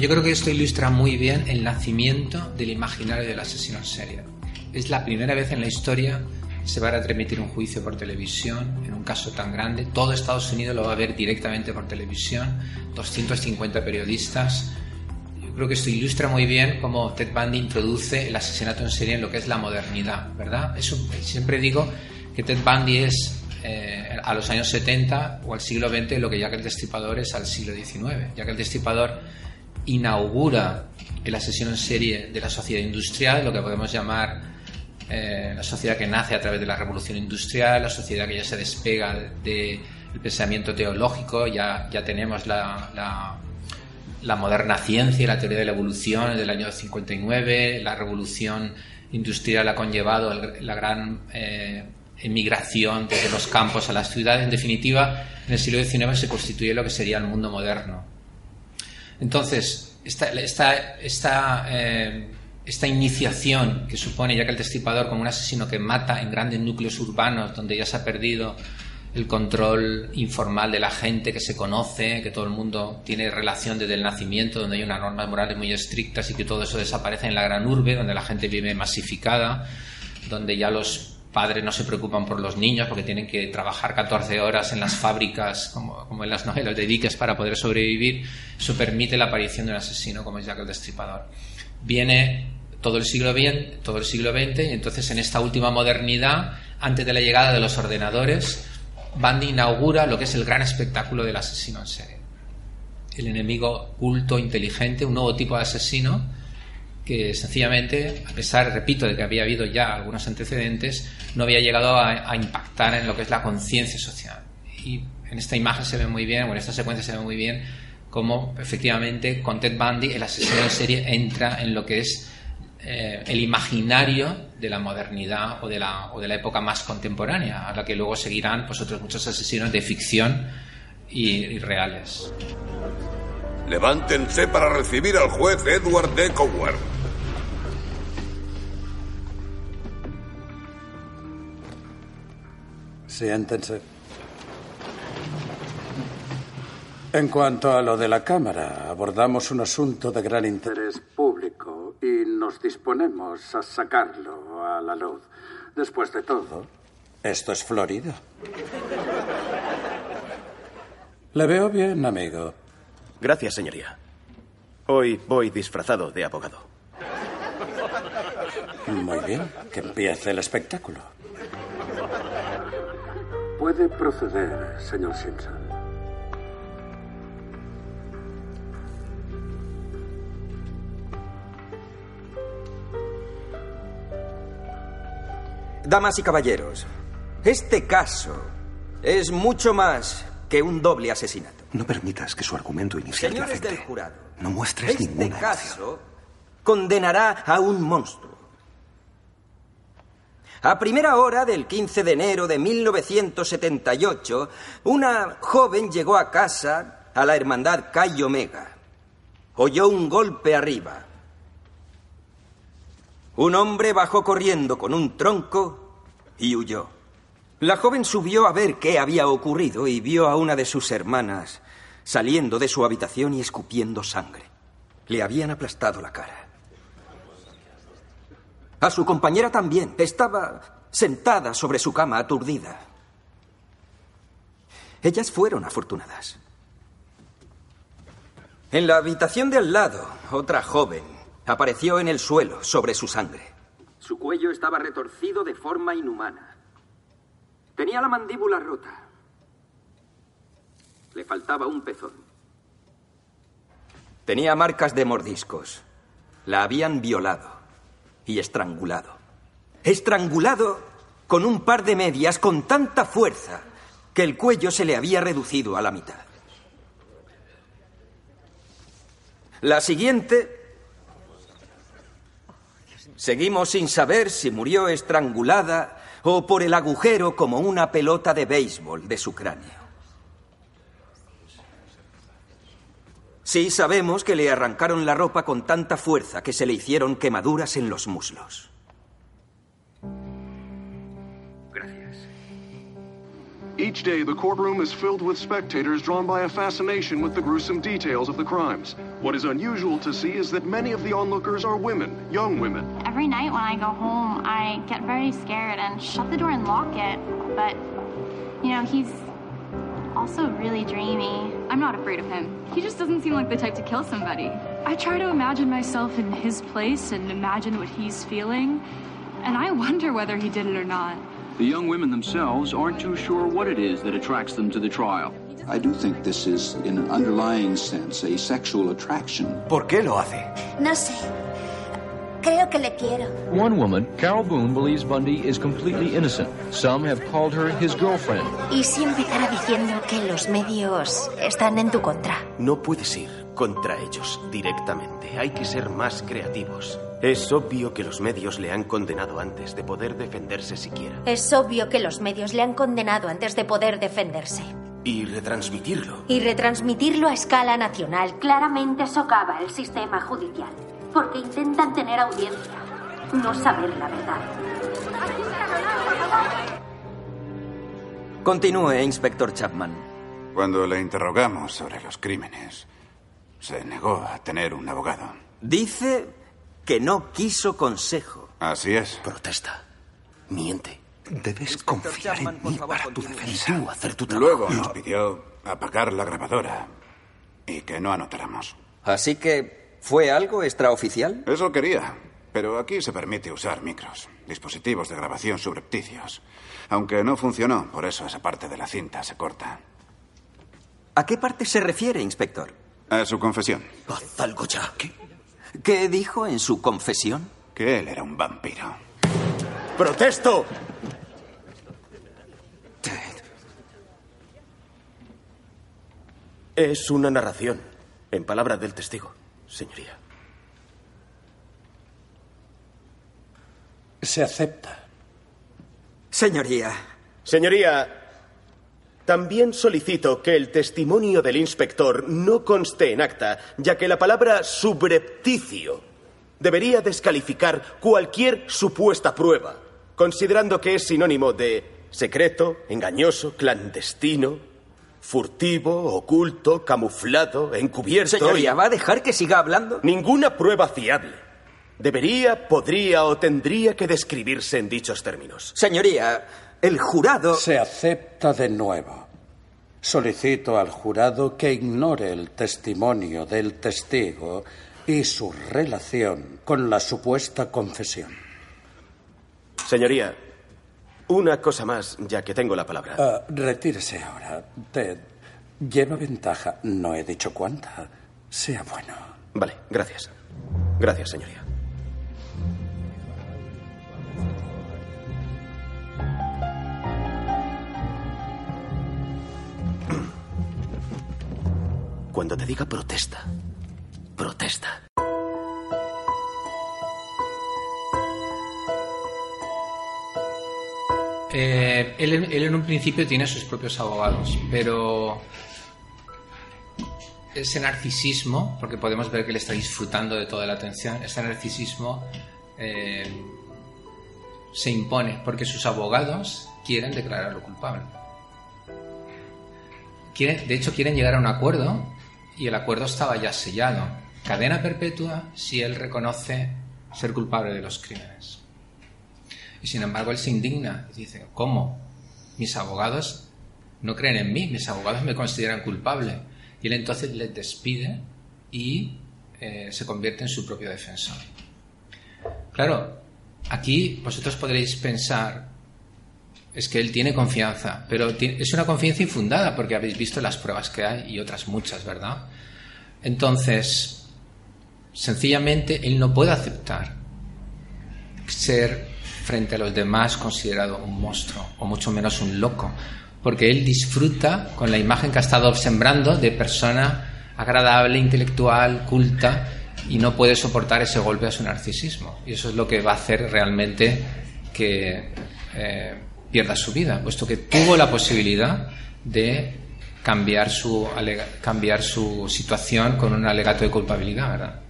Yo creo que esto ilustra muy bien el nacimiento del imaginario del asesino en serie. Es la primera vez en la historia que se va a retransmitir un juicio por televisión en un caso tan grande. Todo Estados Unidos lo va a ver directamente por televisión, 250 periodistas. Yo creo que esto ilustra muy bien cómo Ted Bundy introduce el asesinato en serie en lo que es la modernidad, ¿verdad? Eso, siempre digo que Ted Bundy es eh, a los años 70 o al siglo XX lo que Jack el Destripador es al siglo XIX. Jack el Destripador inaugura el asesino en serie de la sociedad industrial, lo que podemos llamar eh, la sociedad que nace a través de la revolución industrial, la sociedad que ya se despega del pensamiento teológico, ya, ya tenemos la, la, moderna ciencia la teoría de la evolución del año 59, la revolución industrial ha conllevado la gran eh, emigración desde los campos a las ciudades. En definitiva, en el siglo XIX se constituye lo que sería el mundo moderno. Entonces, esta, esta, esta eh, esta iniciación que supone ya que el Destripador como un asesino que mata en grandes núcleos urbanos donde ya se ha perdido el control informal de la gente que se conoce, que todo el mundo tiene relación desde el nacimiento, donde hay unas normas morales muy estrictas y que todo eso desaparece en la gran urbe, donde la gente vive masificada, donde ya los padres no se preocupan por los niños porque tienen que trabajar 14 horas en las fábricas, como, como en las novelas de Dickens, para poder sobrevivir, eso permite la aparición de un asesino como es Jack el Destripador. Viene todo el siglo XX, todo el siglo XX y entonces en esta última modernidad, antes de la llegada de los ordenadores, Bundy inaugura lo que es el gran espectáculo del asesino en serie. El enemigo culto, inteligente, un nuevo tipo de asesino que sencillamente, a pesar, repito, de que había habido ya algunos antecedentes, no había llegado a, impactar en lo que es la conciencia social. Y en esta imagen se ve muy bien, o en esta secuencia se ve muy bien, cómo efectivamente con Ted Bundy el asesino en serie entra en lo que es eh, el imaginario de la modernidad o de la, época más contemporánea, a la que luego seguirán pues, otros muchos asesinos de ficción y, reales. Levántense para recibir al juez Edward D. Cower. Siéntense. En cuanto a lo de la Cámara, abordamos un asunto de gran interés público y nos disponemos a sacarlo a la luz. Después de todo, esto es Florida. Le veo bien, amigo. Gracias, señoría. Hoy voy disfrazado de abogado. Muy bien, que empiece el espectáculo. Puede proceder, señor Simpson. Damas y caballeros, este caso es mucho más que un doble asesinato. No permitas que su argumento inicial Señores te del jurado, No muestres este ninguna caso condenará a un monstruo. A primera hora del 15 de enero de 1978, una joven llegó a casa a la hermandad Chi Omega. Oyó un golpe arriba. Un hombre bajó corriendo con un tronco y huyó. La joven subió a ver qué había ocurrido y vio a una de sus hermanas saliendo de su habitación y escupiendo sangre. Le habían aplastado la cara. A su compañera también. Estaba sentada sobre su cama aturdida. Ellas fueron afortunadas. En la habitación de al lado, otra joven Apareció en el suelo, sobre su sangre. Su cuello estaba retorcido de forma inhumana. Tenía la mandíbula rota. Le faltaba un pezón. Tenía marcas de mordiscos. La habían violado y estrangulado. Estrangulado con un par de medias con tanta fuerza que el cuello se le había reducido a la mitad. La siguiente Seguimos sin saber si murió estrangulada o por el agujero como una pelota de béisbol de su cráneo. Sí sabemos que le arrancaron la ropa con tanta fuerza que se le hicieron quemaduras en los muslos. Each day, the courtroom is filled with spectators drawn by a fascination with the gruesome details of the crimes. What is unusual to see is that many of the onlookers are women, young women. Every night when I go home, I get very scared and shut the door and lock it. But, you know, he's also really dreamy. I'm not afraid of him. He just doesn't seem like the type to kill somebody. I try to imagine myself in his place and imagine what he's feeling, and I wonder whether he did it or not. The young women themselves aren't too sure what it is that attracts them to the trial. I do think this is, in an underlying sense, a sexual attraction. ¿Por qué lo hace? No sé. Creo que le quiero. One woman, Carol Boone, believes Bundy is completely innocent. Some have called her his girlfriend. Y si empezara diciendo que los medios están en tu contra. No puedes ir contra ellos directamente. Hay que ser más creativos. Es obvio que los medios le han condenado antes de poder defenderse siquiera. Es obvio que los medios le han condenado antes de poder defenderse. Y retransmitirlo. Y retransmitirlo a escala nacional claramente socava el sistema judicial. Porque intentan tener audiencia, no saber la verdad. Continúe, inspector Chapman. Cuando le interrogamos sobre los crímenes, se negó a tener un abogado. Dice que no quiso consejo. Así es. Protesta. Miente. Debes confiar en mí para tu defensa. Y tú hacer tu trabajo. Luego nos pidió apagar la grabadora y que no anotáramos. Así que, ¿fue algo extraoficial? Eso quería. Pero aquí se permite usar micros, dispositivos de grabación subrepticios. Aunque no funcionó, por eso esa parte de la cinta se corta. ¿A qué parte se refiere, inspector? A su confesión. Haz algo ya. ¿Qué? ¿Qué dijo en su confesión? Que él era un vampiro. ¡Protesto! Es una narración, en palabras del testigo, señoría. Se acepta. Señoría. Señoría, también solicito que el testimonio del inspector no conste en acta, ya que la palabra subrepticio debería descalificar cualquier supuesta prueba, considerando que es sinónimo de secreto, engañoso, clandestino, furtivo, oculto, camuflado, encubierto. Señoría, y- ¿va a dejar que siga hablando? Ninguna prueba fiable debería, podría o tendría que describirse en dichos términos. Señoría, el jurado. Se acepta de nuevo. Solicito al jurado que ignore el testimonio del testigo y su relación con la supuesta confesión. Señoría, una cosa más, ya que tengo la palabra. Ah, retírese ahora. Ted, lleva ventaja. No he dicho cuánta. Sea bueno. Vale, gracias. Gracias, señoría. Cuando te diga protesta, protesta. Eh, él, en un principio tiene sus propios abogados, pero ese narcisismo, porque podemos ver que él está disfrutando de toda la atención, ese narcisismo eh, se impone porque sus abogados quieren declararlo culpable. Quieren- de hecho, quieren llegar a un acuerdo y el acuerdo estaba ya sellado. Cadena perpetua si él reconoce ser culpable de los crímenes. Y sin embargo, él se indigna y dice, ¿cómo? Mis abogados no creen en mí, mis abogados me consideran culpable. Y él entonces les despide y eh, se convierte en su propio defensor. Claro, aquí vosotros podréis pensar, es que él tiene confianza, pero es una confianza infundada porque habéis visto las pruebas que hay y otras muchas, ¿verdad? Entonces, sencillamente él no puede aceptar ser frente a los demás considerado un monstruo o mucho menos un loco, porque él disfruta con la imagen que ha estado sembrando de persona agradable, intelectual, culta y no puede soportar ese golpe a su narcisismo. Y eso es lo que va a hacer realmente que eh, pierda su vida, puesto que tuvo la posibilidad de cambiar su, situación con un alegato de culpabilidad,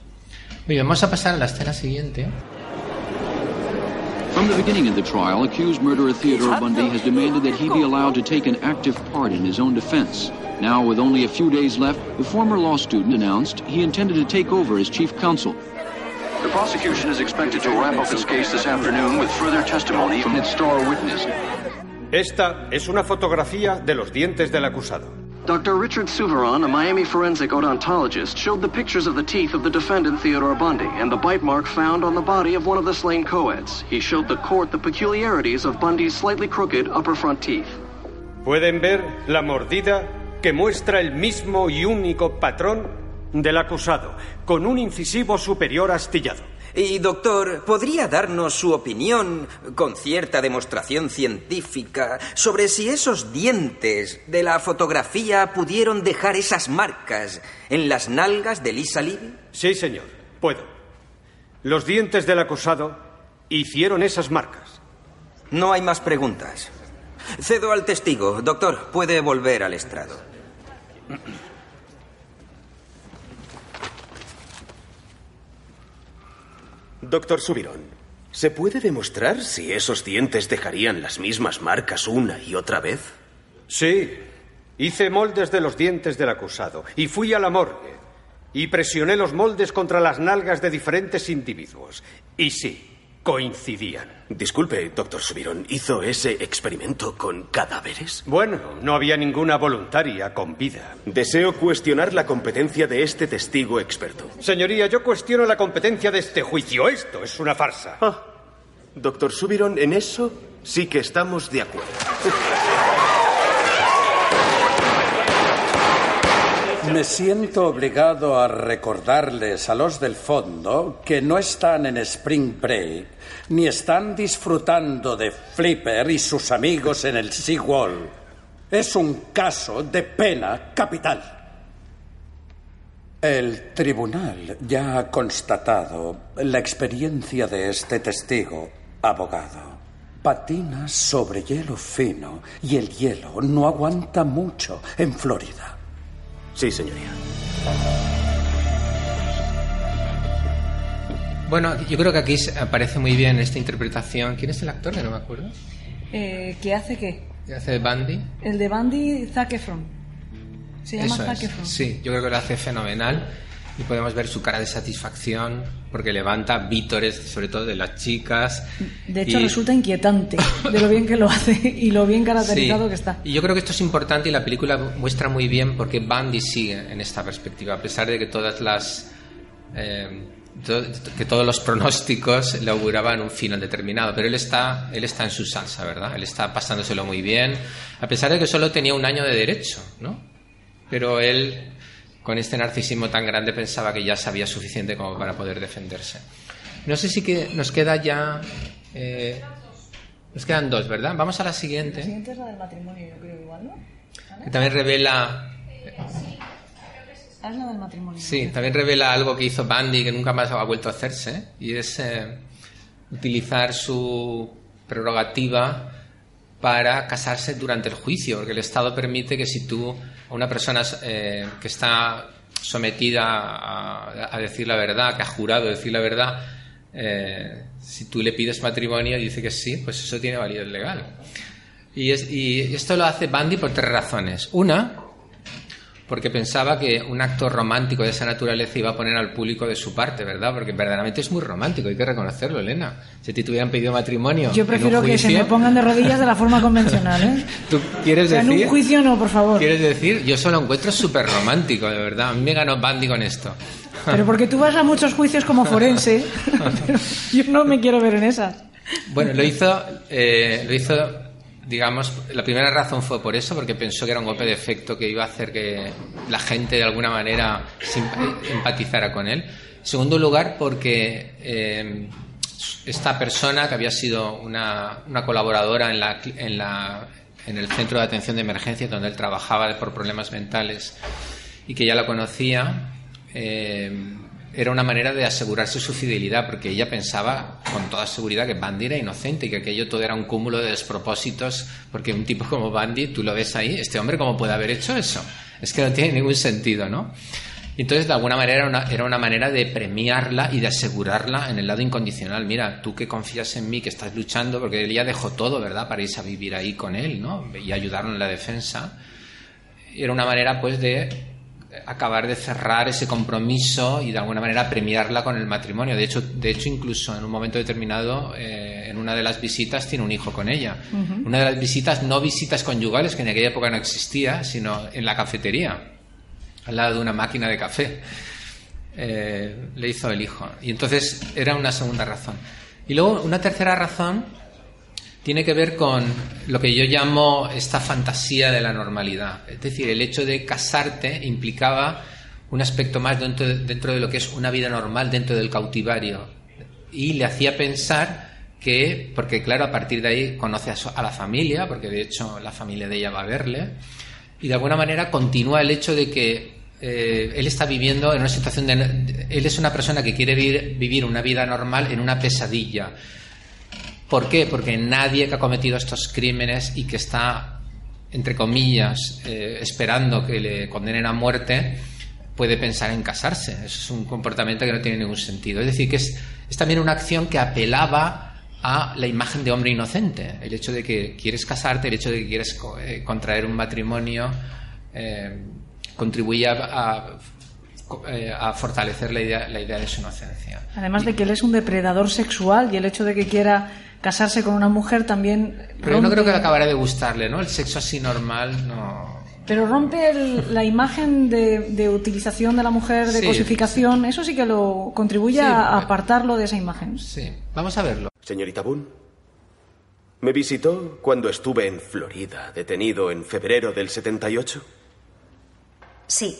vamos a pasar a la escena siguiente. From the beginning of the trial, accused murderer Theodore Bundy has demanded that he be allowed to take an active part in his own defense. Now, with only a few days left, the former law student announced he intended to take over as chief counsel. The prosecution is expected to wrap up its case this afternoon with further testimony from its star witness. Esta es una fotografía de los dientes del acusado. Dr. Richard Suveron, a Miami forensic odontologist, showed the pictures of the teeth of the defendant Theodore Bundy and the bite mark found on the body of one of the slain co-eds. He showed the court the peculiarities of Bundy's slightly crooked upper front teeth. Pueden ver la mordida que muestra el mismo y único patrón del acusado, con un incisivo superior astillado. Y, doctor, ¿podría darnos su opinión, con cierta demostración científica, sobre si esos dientes de la fotografía pudieron dejar esas marcas en las nalgas de Lisa Levy? Sí, señor, puedo. Los dientes del acusado hicieron esas marcas. No hay más preguntas. Cedo al testigo. Doctor, puede volver al estrado. Doctor Subirón, ¿se puede demostrar si esos dientes dejarían las mismas marcas una y otra vez? Sí. Hice moldes de los dientes del acusado y fui a la morgue y presioné los moldes contra las nalgas de diferentes individuos. Y sí, coincidían. Disculpe, doctor Subirón, ¿hizo ese experimento con cadáveres? Bueno, no había ninguna voluntaria con vida. Deseo cuestionar la competencia de este testigo experto. Señoría, yo cuestiono la competencia de este juicio. Esto es una farsa. Ah, doctor Subirón, en eso sí que estamos de acuerdo. Me siento obligado a recordarles a los del fondo que no están en Spring Break ni están disfrutando de Flipper y sus amigos en el Seawall. Es un caso de pena capital. El tribunal ya ha constatado la experiencia de este testigo, abogado. Patina sobre hielo fino y el hielo no aguanta mucho en Florida. Sí, señoría. Bueno, yo creo que aquí aparece muy bien esta interpretación. ¿Quién es el actor? Que no me acuerdo. Eh, ¿Qué hace qué? ¿Qué hace de Bandy? El de Bandy, Zac Efron. Se llama Eso Zac. Efron. Sí, yo creo que lo hace fenomenal y podemos ver su cara de satisfacción porque levanta vítores, sobre todo de las chicas. De hecho, Y- resulta inquietante de lo bien que lo hace y lo bien caracterizado Sí. que está. Y yo creo que esto es importante y la película muestra muy bien porque Bandy sigue en esta perspectiva, a pesar de que todas las eh, to- que todos los pronósticos le auguraban un final determinado, pero él está él está en su salsa, ¿verdad? Él está pasándoselo muy bien, a pesar de que solo tenía un año de derecho, ¿no? Pero él con este narcisismo tan grande pensaba que ya sabía suficiente como para poder defenderse. No sé si que nos queda ya eh, nos quedan dos, ¿verdad? Vamos a la La siguiente siguiente es la del matrimonio, yo creo, igual, ¿no? que también revela Ah, es la del matrimonio. sí también revela algo que hizo Bandy que nunca más ha vuelto a hacerse y es eh, utilizar su prerrogativa para casarse durante el juicio porque el Estado permite que si tú a una persona eh, que está sometida a, a decir la verdad que ha jurado decir la verdad eh, si tú le pides matrimonio y dice que sí pues eso tiene validez legal y, es- y esto lo hace Bandy por tres razones. Una, porque pensaba que un acto romántico de esa naturaleza iba a poner al público de su parte, ¿verdad? Porque verdaderamente es muy romántico, hay que reconocerlo, Elena. Si a ti te hubieran pedido matrimonio. Yo en un prefiero que se me pongan de rodillas de la forma convencional, ¿eh? ¿Tú quieres O sea, en un juicio no, por favor. ¿Quieres decir? Yo solo encuentro súper romántico, de verdad. A mí me ganó Bandy con esto. Pero porque tú vas a muchos juicios como forense, pero yo no me quiero ver en esas. Bueno, lo hizo, eh, lo hizo, digamos, la primera razón fue por eso, porque pensó que era un golpe de efecto que iba a hacer que la gente de alguna manera empatizara con él. En segundo lugar, porque eh, esta persona que había sido una, colaboradora en, la, en, la, en el centro de atención de emergencia donde él trabajaba por problemas mentales y que ya la conocía, eh, era una manera de asegurarse su fidelidad, porque ella pensaba con toda seguridad que Bandy era inocente y que aquello todo era un cúmulo de despropósitos, porque un tipo como Bandy, tú lo ves ahí, este hombre, ¿cómo puede haber hecho eso? Es que no tiene ningún sentido, ¿no? Entonces, de alguna manera, era una, era una manera de premiarla y de asegurarla en el lado incondicional. Mira, tú que confías en mí, que estás luchando, porque él ya dejó todo, ¿verdad?, para irse a vivir ahí con él, ¿no? Y ayudarlo en la defensa. Era una manera, pues, de acabar de cerrar ese compromiso y de alguna manera premiarla con el matrimonio. De hecho, de hecho incluso en un momento determinado, eh, en una de las visitas, tiene un hijo con ella. Una de las visitas, no visitas conyugales, que en aquella época no existía, sino en la cafetería, al lado de una máquina de café. Eh, le hizo el hijo. Y entonces era una segunda razón. Y luego una tercera razón tiene que ver con lo que yo llamo esta fantasía de la normalidad. Es decir, el hecho de casarte implicaba un aspecto más dentro de, dentro de lo que es una vida normal dentro del cautivario. y le hacía pensar que, porque claro, a partir de ahí conoce a, la familia, porque de hecho la familia de ella va a verle, y de alguna manera continúa el hecho de que eh, él está viviendo en una situación de... Él es una persona que quiere vivir una vida normal en una pesadilla. ¿Por qué? Porque nadie que ha cometido estos crímenes y que está, entre comillas, eh, esperando que le condenen a muerte, puede pensar en casarse. Eso es un comportamiento que no tiene ningún sentido. Es decir, que es, es también una acción que apelaba a la imagen de hombre inocente. El hecho de que quieres casarte, el hecho de que quieres eh, contraer un matrimonio, eh, contribuye eh, a fortalecer la idea, la idea de su inocencia. Además de que él es un depredador sexual y el hecho de que quiera casarse con una mujer también. Pero no creo que acabará de gustarle, ¿no? El sexo así normal no. Pero rompe el- la imagen de, de utilización de la mujer, de Sí. cosificación, eso sí que lo contribuye Sí, a apartarlo de esa imagen. Sí, vamos a verlo. Señorita Boone, me visitó cuando estuve en Florida, detenido en febrero del 78. Sí,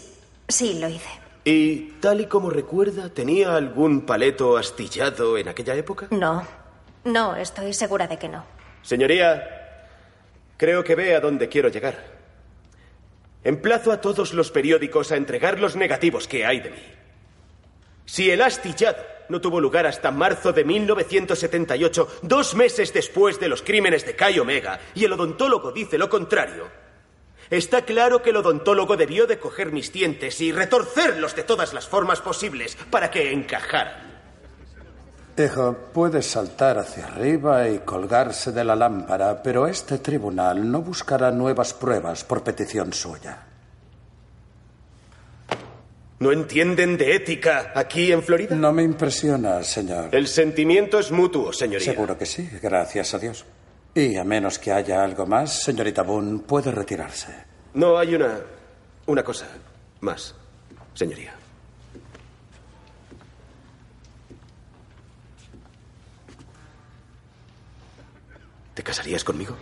sí, lo hice. Y tal y como recuerda, ¿tenía algún paleto astillado en aquella época? No, no, estoy segura de que no. Señoría, creo que ve a dónde quiero llegar. Emplazo a todos los periódicos a entregar los negativos que hay de mí. Si el astillado no tuvo lugar hasta marzo de 1978, dos meses después de los crímenes de Kai Omega, y el odontólogo dice lo contrario, está claro que el odontólogo debió de coger mis dientes y retorcerlos de todas las formas posibles para que encajaran. Puede saltar hacia arriba y colgarse de la lámpara, pero este tribunal no buscará nuevas pruebas por petición suya. ¿No entienden de ética aquí en Florida? No me impresiona, señor. El sentimiento es mutuo, señoría. Seguro que sí, gracias a Dios. Y a menos que haya algo más, señorita Boone puede retirarse. No, hay una. una cosa más, señoría. ¿Te casarías conmigo?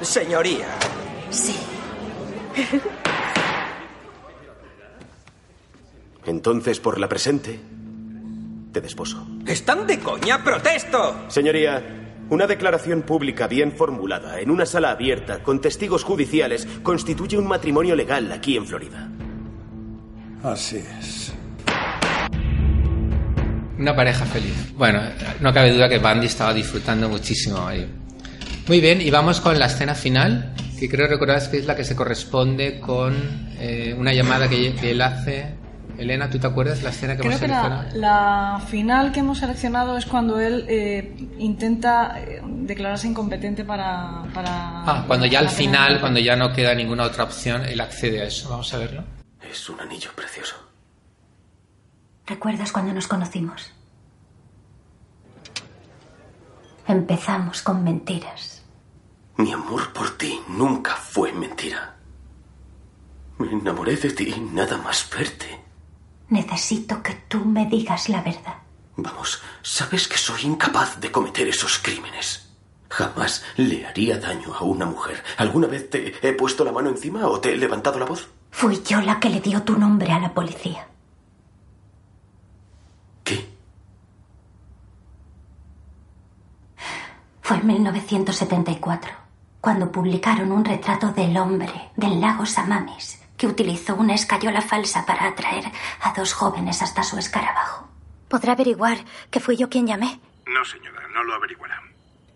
Señoría. Sí. Entonces, por la presente, te desposo. ¿Están de coña? ¡Protesto! Señoría, una declaración pública bien formulada en una sala abierta con testigos judiciales constituye un matrimonio legal aquí en Florida. Así es. Una pareja feliz. Bueno, no cabe duda que Bandy estaba disfrutando muchísimo ahí. Muy bien, y vamos con la escena final, que creo recordar que es la que se corresponde con eh, una llamada que, que él hace. Elena, ¿tú te acuerdas la escena que Creo hemos que la, seleccionado? la final que hemos seleccionado es cuando él eh, intenta eh, declararse incompetente para, para. Ah, cuando ya al final, cuando ya no queda ninguna otra opción, él accede a eso. Vamos a verlo. Es un anillo precioso. ¿Recuerdas cuando nos conocimos? Empezamos con mentiras. Mi amor por ti nunca fue mentira. Me enamoré de ti nada más verte. Necesito que tú me digas la verdad. Vamos, sabes que soy incapaz de cometer esos crímenes. Jamás le haría daño a una mujer. ¿Alguna vez te he puesto la mano encima o te he levantado la voz? Fui yo la que le dio tu nombre a la policía. ¿Qué? Fue en 1974, cuando publicaron un retrato del hombre del lago Samamis, que utilizó una escayola falsa para atraer a dos jóvenes hasta su escarabajo. ¿Podrá averiguar que fui yo quien llamé? No, señora, no lo averiguará.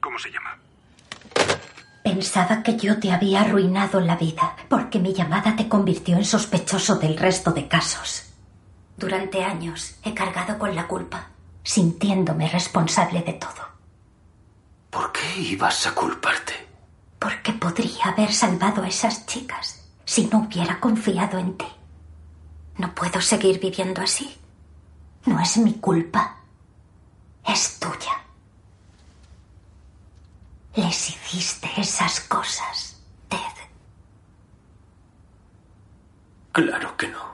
¿Cómo se llama? Pensaba que yo te había arruinado la vida, porque mi llamada te convirtió en sospechoso del resto de casos. Durante años he cargado con la culpa, sintiéndome responsable de todo. ¿Por qué ibas a culparte? Porque podría haber salvado a esas chicas si no hubiera confiado en ti. No puedo seguir viviendo así. No es mi culpa. Es tuya. Les hiciste esas cosas, Ted. Claro que no.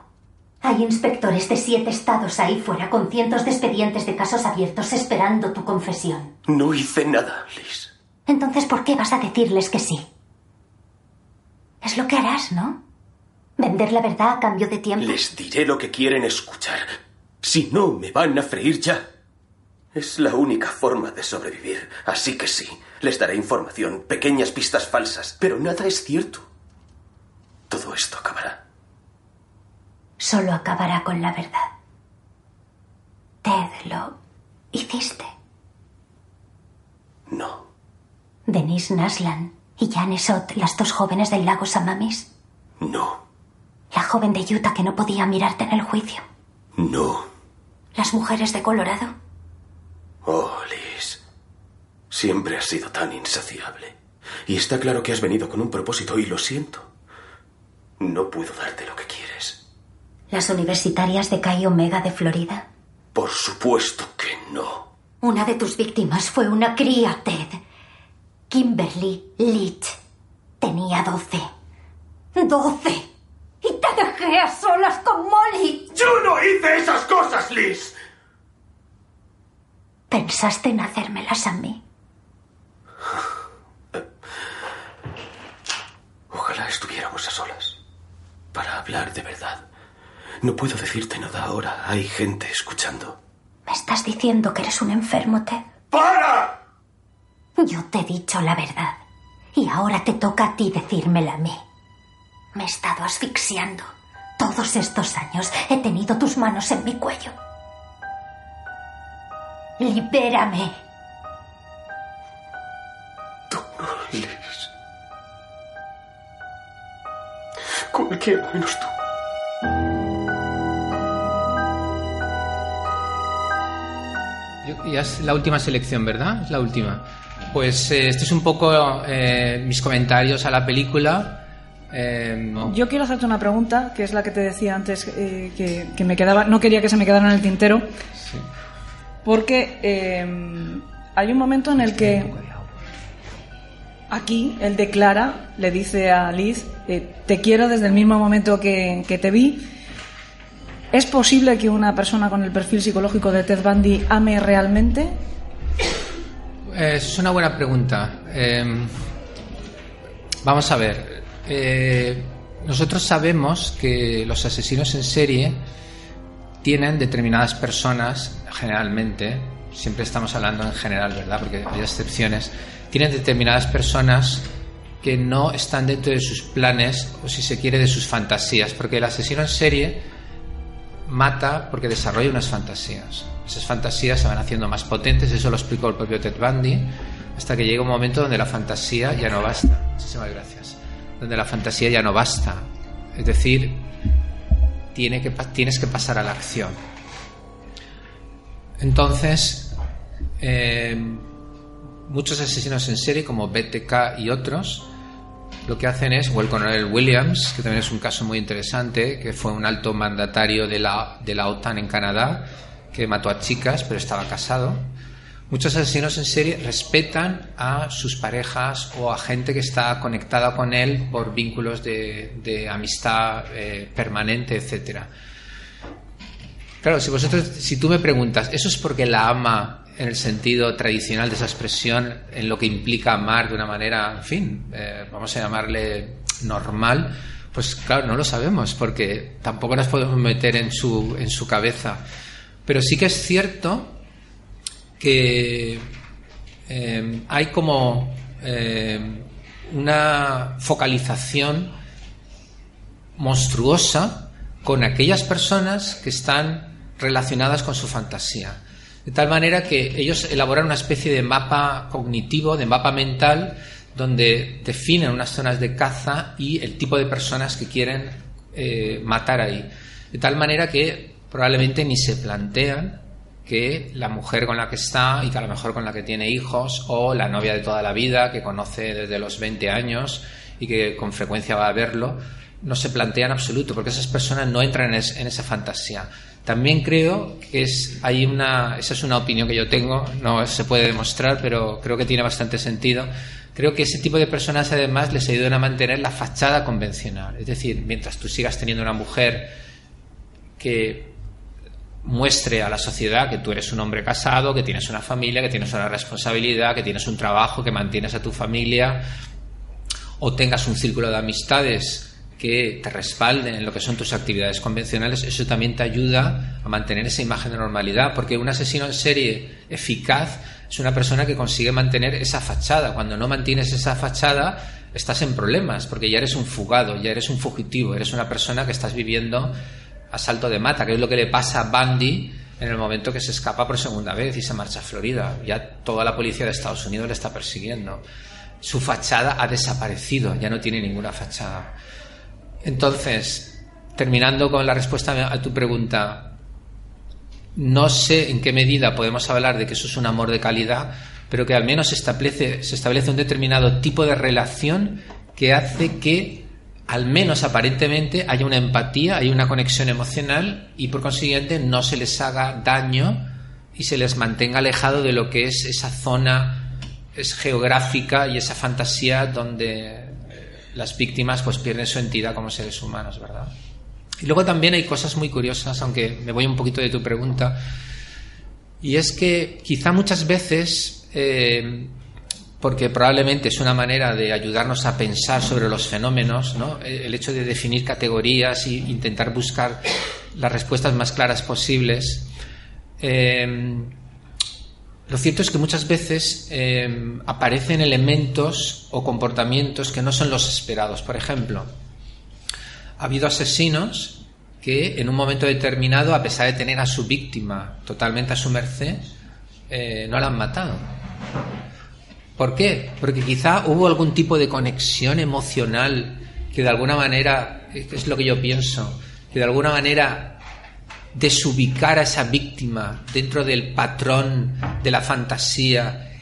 Hay inspectores de siete estados ahí fuera con cientos de expedientes de casos abiertos esperando tu confesión. No hice nada, Liz. Entonces, ¿por qué vas a decirles que sí? Es lo que harás, ¿no? Vender la verdad a cambio de tiempo. Les diré lo que quieren escuchar. Si no, me van a freír ya. Es la única forma de sobrevivir. Así que sí, les daré información, pequeñas pistas falsas, pero nada es cierto. Todo esto acabará. Solo acabará con la verdad. Ted, lo hiciste. No. Denise Naslan y Jan Esot, las dos jóvenes del lago Samamis. No. La joven de Utah que no podía mirarte en el juicio. No. Las mujeres de Colorado. Oh, Liz. Siempre has sido tan insaciable. Y está claro que has venido con un propósito y lo siento. No puedo darte lo que quieres. Las universitarias de Chi Omega de Florida. Por supuesto que no. Una de tus víctimas fue una cría, Ted. Kimberly Leach. Tenía doce. ¡Doce! Y te dejé a solas con Molly. ¡Yo no hice esas cosas, Liz! ¿Pensaste en hacérmelas a mí? Ojalá estuviéramos a solas. Para hablar de verdad. No puedo decirte nada ahora. Hay gente escuchando. ¿Me estás diciendo que eres un enfermo, Ted? ¡Para! Yo te he dicho la verdad. Y ahora te toca a ti decírmela a mí. Me he estado asfixiando. Todos estos años he tenido tus manos en mi cuello. Libérame. Liz. Cualquiera menos tú. Ya es la última selección, ¿verdad? Es la última. Pues eh, este es un poco eh, mis comentarios a la película. Eh, Yo quiero hacerte una pregunta, que es la que te decía antes, que, que me quedaba, no quería que se me quedara en el tintero, porque eh, hay un momento en el que aquí él declara, le dice a Liz, te quiero desde el mismo momento que, que te vi. ¿Es posible que una persona con el perfil psicológico de Ted Bundy ame realmente? Eh, es una buena pregunta. Eh, vamos a ver. Eh, nosotros sabemos que los asesinos en serie tienen determinadas personas, generalmente, siempre estamos hablando en general, ¿verdad? Porque hay excepciones, tienen determinadas personas que no están dentro de sus planes o si se quiere de sus fantasías, porque el asesino en serie mata porque desarrolla unas fantasías. Esas fantasías se van haciendo más potentes, eso lo explicó el propio Ted Bundy, hasta que llega un momento donde la fantasía ya no basta. Muchísimas gracias. Donde la fantasía ya no basta. Es decir, tiene que, tienes que pasar a la acción. Entonces, eh, muchos asesinos en serie, como BTK y otros, lo que hacen es, o el coronel Williams, que también es un caso muy interesante, que fue un alto mandatario de la, de la OTAN en Canadá, que mató a chicas, pero estaba casado. Muchos asesinos en serie respetan a sus parejas o a gente que está conectada con él por vínculos de, amistad eh, permanente, etcétera. Claro, si vosotros, si tú me preguntas, ¿eso es porque la ama en el sentido tradicional de esa expresión, en lo que implica amar de una manera, en fin, eh, vamos a llamarle normal? Pues claro, no lo sabemos, porque tampoco nos podemos meter en su, en su cabeza. Pero sí que es cierto que eh, hay como eh, una focalización monstruosa con aquellas personas que están relacionadas con su fantasía. De tal manera que ellos elaboran una especie de mapa cognitivo, de mapa mental, donde definen unas zonas de caza y el tipo de personas que quieren eh, matar ahí. De tal manera que probablemente ni se plantean que la mujer con la que está y que a lo mejor con la que tiene hijos o la novia de toda la vida que conoce desde los 20 años y que con frecuencia va a verlo, no se plantea en absoluto porque esas personas no entran en, es- en esa fantasía. También creo que es, hay una, esa es una opinión que yo tengo, no se puede demostrar, pero creo que tiene bastante sentido. Creo que ese tipo de personas además les ayudan a mantener la fachada convencional. Es decir, mientras tú sigas teniendo una mujer que muestre a la sociedad que tú eres un hombre casado, que tienes una familia, que tienes una responsabilidad, que tienes un trabajo, que mantienes a tu familia, o tengas un círculo de amistades que te respalden en lo que son tus actividades convencionales, eso también te ayuda a mantener esa imagen de normalidad, porque un asesino en serie eficaz es una persona que consigue mantener esa fachada. Cuando no mantienes esa fachada, estás en problemas, porque ya eres un fugado, ya eres un fugitivo, eres una persona que estás viviendo a salto de mata, que es lo que le pasa a Bundy en el momento que se escapa por segunda vez y se marcha a Florida. Ya toda la policía de Estados Unidos le está persiguiendo. Su fachada ha desaparecido, ya no tiene ninguna fachada. Entonces, terminando con la respuesta a tu pregunta, no sé en qué medida podemos hablar de que eso es un amor de calidad, pero que al menos se establece, se establece un determinado tipo de relación que hace que, al menos aparentemente, haya una empatía, hay una conexión emocional y por consiguiente no se les haga daño y se les mantenga alejado de lo que es esa zona es geográfica y esa fantasía donde las víctimas pues pierden su entidad como seres humanos, ¿verdad? Y luego también hay cosas muy curiosas, aunque me voy un poquito de tu pregunta, y es que quizá muchas veces, eh, porque probablemente es una manera de ayudarnos a pensar sobre los fenómenos, ¿no? el hecho de definir categorías e intentar buscar las respuestas más claras posibles, eh, lo cierto es que muchas veces eh, aparecen elementos o comportamientos que no son los esperados. Por ejemplo, ha habido asesinos que en un momento determinado, a pesar de tener a su víctima totalmente a su merced, eh, no la han matado. ¿Por qué? Porque quizá hubo algún tipo de conexión emocional que de alguna manera, es lo que yo pienso, que de alguna manera desubicar a esa víctima dentro del patrón de la fantasía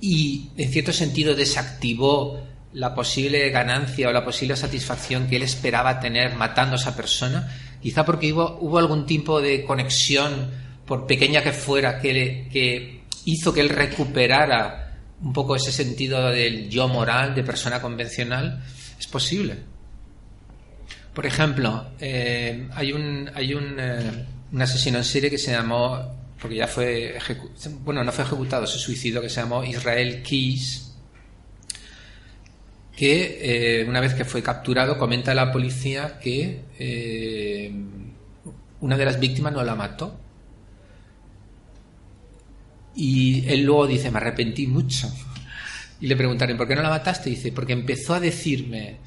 y en cierto sentido desactivó la posible ganancia o la posible satisfacción que él esperaba tener matando a esa persona, quizá porque hubo, algún tipo de conexión, por pequeña que fuera, que hizo que él recuperara un poco ese sentido del yo moral, de persona convencional, es posible. Por ejemplo, eh, hay eh, un, asesino en serie que se llamó, porque ya fue, bueno, no fue ejecutado, se suicidó, que se llamó Israel Keys, que eh, una vez que fue capturado comenta a la policía que una de las víctimas no la mató. Y él luego dice, me arrepentí mucho. Y le preguntaron, ¿por qué no la mataste? Y dice, porque empezó a decirme,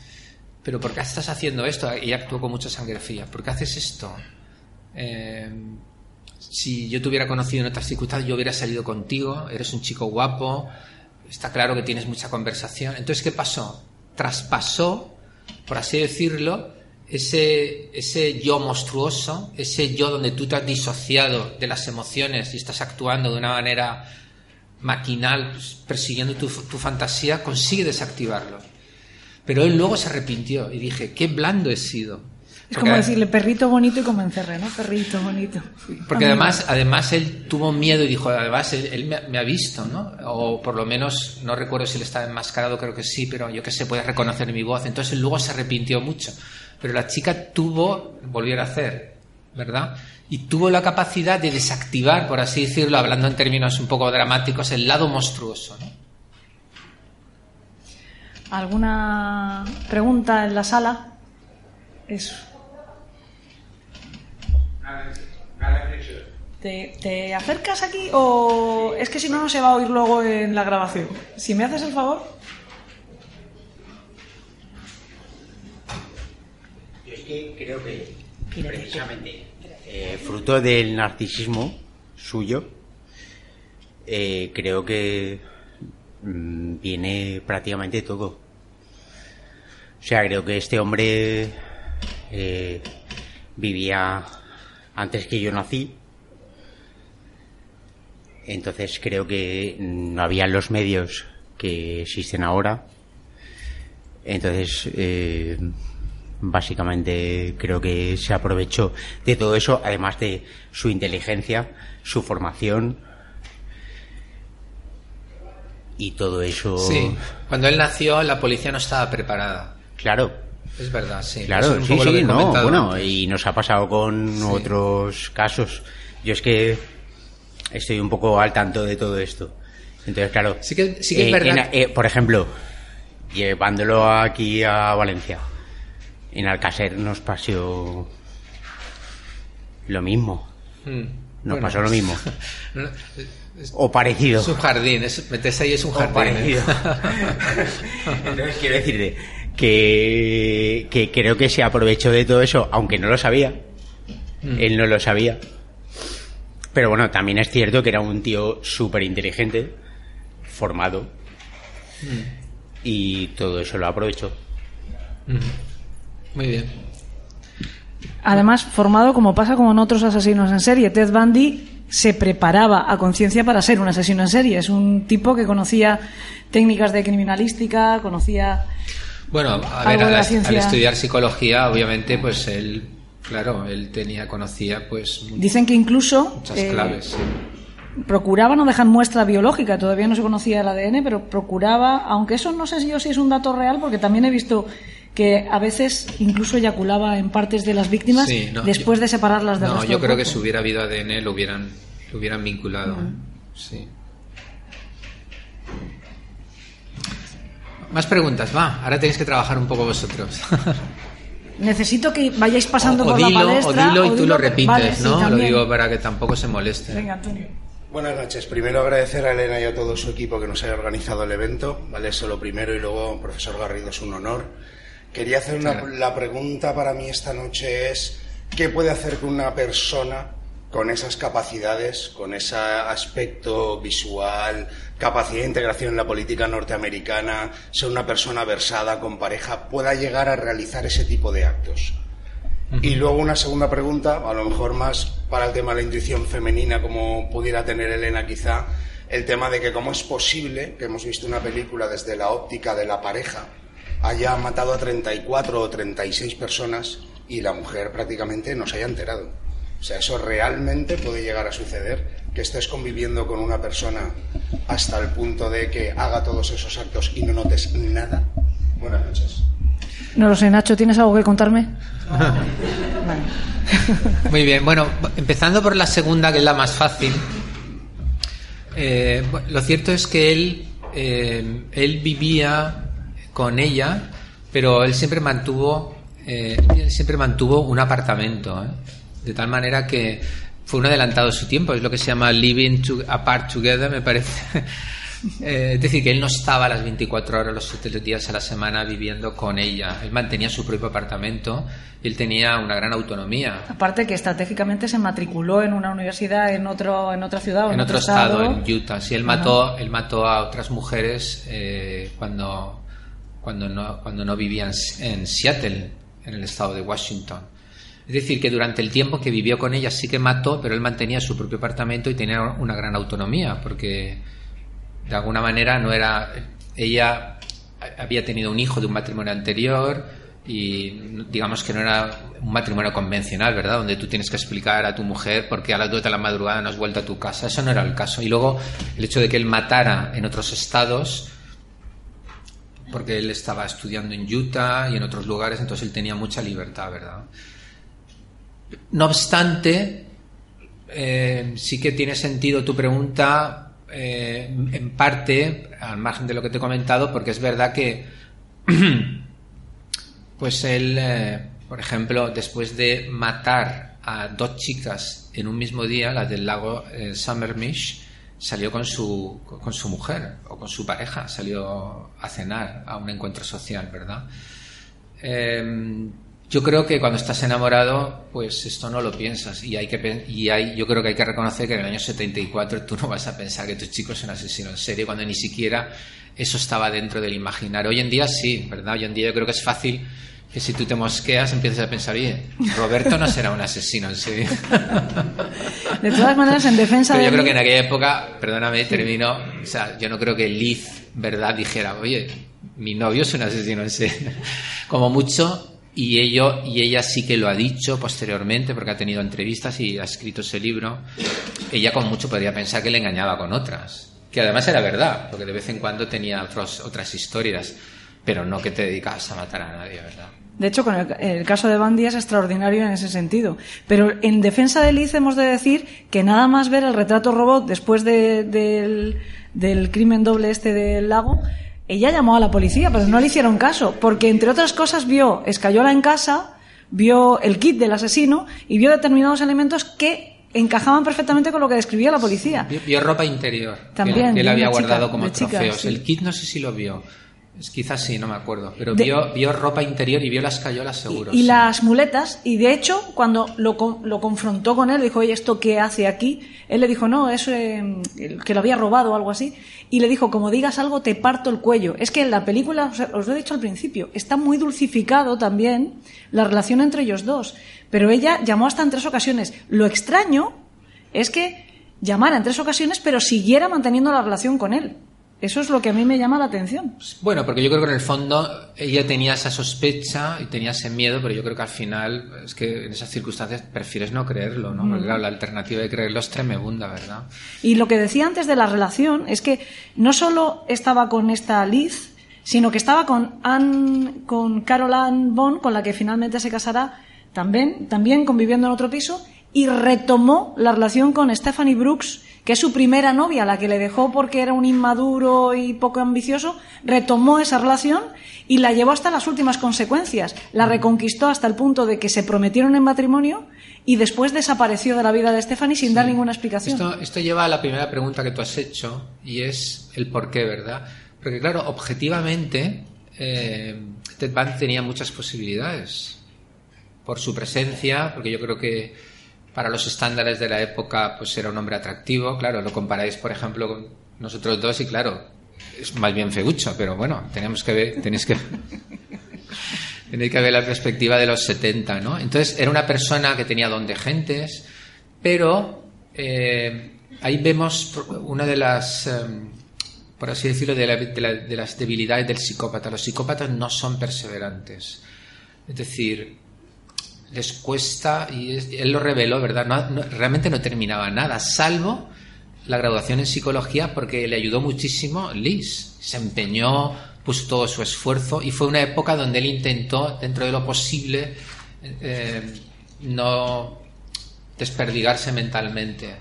pero ¿por qué estás haciendo esto? Y actuó con mucha sangre fría. ¿Por qué haces esto? Eh, si yo te hubiera conocido en otras circunstancias, yo hubiera salido contigo, eres un chico guapo, está claro que tienes mucha conversación. Entonces, ¿qué pasó? Traspasó, por así decirlo, ese, ese yo monstruoso, ese yo donde tú te has disociado de las emociones y estás actuando de una manera maquinal, persiguiendo tu, tu fantasía, consigue desactivarlo. Pero él luego se arrepintió y dije, qué blando he sido. Es como decirle perrito bonito y convencerle, ¿no? Perrito bonito. Porque además, además él tuvo miedo y dijo, además él, me, me, ha visto, ¿no? O por lo menos, no recuerdo si él estaba enmascarado, creo que sí, pero yo que sé, puede reconocer mi voz. Entonces él luego se arrepintió mucho. Pero la chica tuvo, volviera a hacer, ¿verdad? Y tuvo la capacidad de desactivar, por así decirlo, hablando en términos un poco dramáticos, el lado monstruoso, ¿no? ¿Alguna pregunta en la sala? Eso. ¿Te, ¿Te, acercas aquí o es que si no no se va a oír luego en la grabación? Si me haces el favor. Yo es que creo que precisamente eh, fruto del narcisismo suyo, eh, creo que Mm, viene prácticamente todo. O sea, creo que este hombre eh, vivía antes que yo nací. Entonces creo que no había los medios que existen ahora. Entonces, eh, básicamente creo que se aprovechó de todo eso, además de su inteligencia, su formación, y todo eso. Sí, cuando él nació la policía no estaba preparada. Claro. Es verdad, sí. Claro, sí, sí, no, bueno, y nos ha pasado con sí. otros casos. Yo es que estoy un poco al tanto de todo esto. Entonces, claro. Sí que, sí que es verdad. En, eh, por ejemplo, llevándolo aquí a Valencia. En Alcácer nos pasó lo mismo. Mm. Nos Bueno. pasó lo mismo. O parecido. Es un jardín, es, meterse ahí es un O jardín. parecido. ¿eh? Entonces quiero decirte que, que creo que se aprovechó de todo eso, aunque no lo sabía. Mm. Él no lo sabía. Pero bueno, también es cierto que era un tío súper inteligente, formado, Mm. y todo eso lo aprovechó. Mm. Muy bien. Además, formado como pasa con otros asesinos en serie. Ted Bundy se preparaba a conciencia para ser un asesino en serie. Es un tipo que conocía técnicas de criminalística, conocía Bueno, a ver, al, al estudiar psicología, obviamente, pues él, claro, él tenía, conocía, pues, Dicen que incluso muchas eh, claves. sí. procuraba no dejar muestra biológica. Todavía no se conocía el ADN, pero procuraba, aunque eso no sé si yo si es un dato real, porque también he visto que a veces incluso eyaculaba en partes de las víctimas Sí, no, después yo- de separarlas del No, resto yo creo que si hubiera habido ADN lo hubieran, lo hubieran vinculado. Sí. Más preguntas, va. Ahora tenéis que trabajar un poco vosotros. Necesito que vayáis pasando o, por dilo, la palestra. o dilo y o tú dilo- lo repites, Vale, sí, ¿no? lo también. digo para que tampoco se moleste. Venga, Antonio. Buenas noches. Primero agradecer a Elena y a todo su equipo que nos haya organizado el evento. Vale, eso lo primero y luego, profesor Garrido, es un honor. Quería hacer una, la pregunta para mí esta noche es ¿qué puede hacer que una persona con esas capacidades, con ese aspecto visual, capacidad de integración en la política norteamericana, ser una persona versada con pareja, pueda llegar a realizar ese tipo de actos? Y luego una segunda pregunta, a lo mejor más para el tema de la intuición femenina, como pudiera tener Elena quizá, el tema de que cómo es posible que hemos visto una película desde la óptica de la pareja, haya matado a 34 o 36 personas y la mujer prácticamente no se haya enterado. O sea, eso realmente puede llegar a suceder, que estés conviviendo con una persona hasta el punto de que haga todos esos actos y no notes nada. Buenas noches. No lo sé, Nacho, ¿tienes algo que contarme? Muy bien, bueno, empezando por la segunda, que es la más fácil. Eh, lo cierto es que él, eh, él vivía con ella, pero él siempre mantuvo, eh, él siempre mantuvo un apartamento, ¿eh? de tal manera que fue un adelantado de su tiempo. Es lo que se llama living to- apart together, me parece. Eh, es decir, que él no estaba las 24 horas, los 7 días a la semana viviendo con ella. Él mantenía su propio apartamento y él tenía una gran autonomía. Aparte que estratégicamente se matriculó en una universidad en otro en otra ciudad o en, en otro estado, en Utah. Sí, él mató, él mató a otras mujeres eh, cuando, cuando, no, cuando no vivían en Seattle, en el estado de Washington. Es decir, que durante el tiempo que vivió con ella sí que mató, pero él mantenía su propio apartamento y tenía una gran autonomía, porque de alguna manera no era. Ella había tenido un hijo de un matrimonio anterior y digamos que no era un matrimonio convencional, ¿verdad? Donde tú tienes que explicar a tu mujer por qué a las 2 de la madrugada no has vuelto a tu casa. Eso no era el caso. Y luego el hecho de que él matara en otros estados, porque él estaba estudiando en Utah y en otros lugares, entonces él tenía mucha libertad, ¿verdad? No obstante, eh, sí que tiene sentido tu pregunta eh, en parte, al margen de lo que te he comentado, porque es verdad que, pues él, eh, por ejemplo, después de matar a dos chicas en un mismo día, la del lago Summermish, salió con su, con su mujer o con su pareja, salió a cenar a un encuentro social, ¿verdad? Eh, yo creo que cuando estás enamorado, pues esto no lo piensas y hay que y hay, yo creo que hay que reconocer que en el año 74 tú no vas a pensar que tu chico es un asesino en serie cuando ni siquiera eso estaba dentro del imaginario. Hoy en día sí, ¿verdad? Hoy en día yo creo que es fácil que si tú te mosqueas empieces a pensar, oye, Roberto no será un asesino en serie. De todas maneras, en defensa Pero de yo creo que en aquella época, perdóname, termino, o sea, yo no creo que Liz, ¿verdad?, dijera, oye, mi novio es un asesino en serie. Como mucho, y, ello, y ella sí que lo ha dicho posteriormente, porque ha tenido entrevistas y ha escrito ese libro, ella con mucho podría pensar que le engañaba con otras, que además era verdad, porque de vez en cuando tenía otros, otras historias, pero no que te dedicabas a matar a nadie, ¿verdad? De hecho, con el, el caso de Bandy es extraordinario en ese sentido. Pero en defensa de Liz hemos de decir que nada más ver el retrato robot después de- del, del crimen doble este del lago, ella llamó a la policía, pero no le hicieron caso, porque entre otras cosas vio escayola en casa, vio el kit del asesino y vio determinados elementos que encajaban perfectamente con lo que describía la policía. Vio, vio ropa interior. También, Que él había chica, guardado como trofeos. sí. El kit no sé si lo vio. Es- Quizás sí, no me acuerdo. Pero De- vio, vio ropa interior y vio las cayolas seguro. y sí. las muletas, y de hecho, cuando lo, lo confrontó con él, dijo, oye, ¿esto qué hace aquí? Él le dijo, no, es eh, que lo había robado o algo así. Y le dijo, como digas algo, te parto el cuello. Es que en la película, os, os lo he dicho al principio, está muy dulcificado también la relación entre ellos dos. Pero ella llamó hasta en tres ocasiones. Lo extraño es que llamara en tres ocasiones, pero siguiera manteniendo la relación con él. Eso es lo que a mí me llama la atención. Bueno, porque yo creo que en el fondo ella tenía esa sospecha y tenía ese miedo, pero yo creo que al final es que en esas circunstancias prefieres no creerlo, ¿no? Porque Mm. claro, la alternativa de creerlo es tremenda, ¿verdad? Y lo que decía antes de la relación es que no solo estaba con esta Liz, sino que estaba con Anne, con Carol Ann Bond, con la que finalmente se casará, también, también conviviendo en otro piso, y retomó la relación con Stephanie Brooks, que es su primera novia, la que le dejó porque era un inmaduro y poco ambicioso, retomó esa relación y la llevó hasta las últimas consecuencias. La reconquistó hasta el punto de que se prometieron en matrimonio y después desapareció de la vida de Stephanie sin dar ninguna explicación. Esto, esto lleva a la primera pregunta que tú has hecho y es el por qué, ¿verdad? Porque claro, objetivamente, eh, Ted Bundy tenía muchas posibilidades por su presencia, porque yo creo que para los estándares de la época pues era un hombre atractivo, claro, lo comparáis por ejemplo con nosotros dos y claro, es más bien feucho, pero bueno, tenemos que ver, tenéis que Tenéis que ver la perspectiva de los 70, ¿no? Entonces era una persona que tenía don de gentes, pero eh, ahí vemos una de las, eh, por así decirlo, de las debilidades del psicópata. Los psicópatas no son perseverantes. Es decir, les cuesta, y él lo reveló, ¿verdad? No- realmente no terminaba nada, salvo la graduación en psicología porque le ayudó muchísimo Liz. Se empeñó, puso todo su esfuerzo y fue una época donde él intentó, dentro de lo posible, eh, no desperdigarse mentalmente.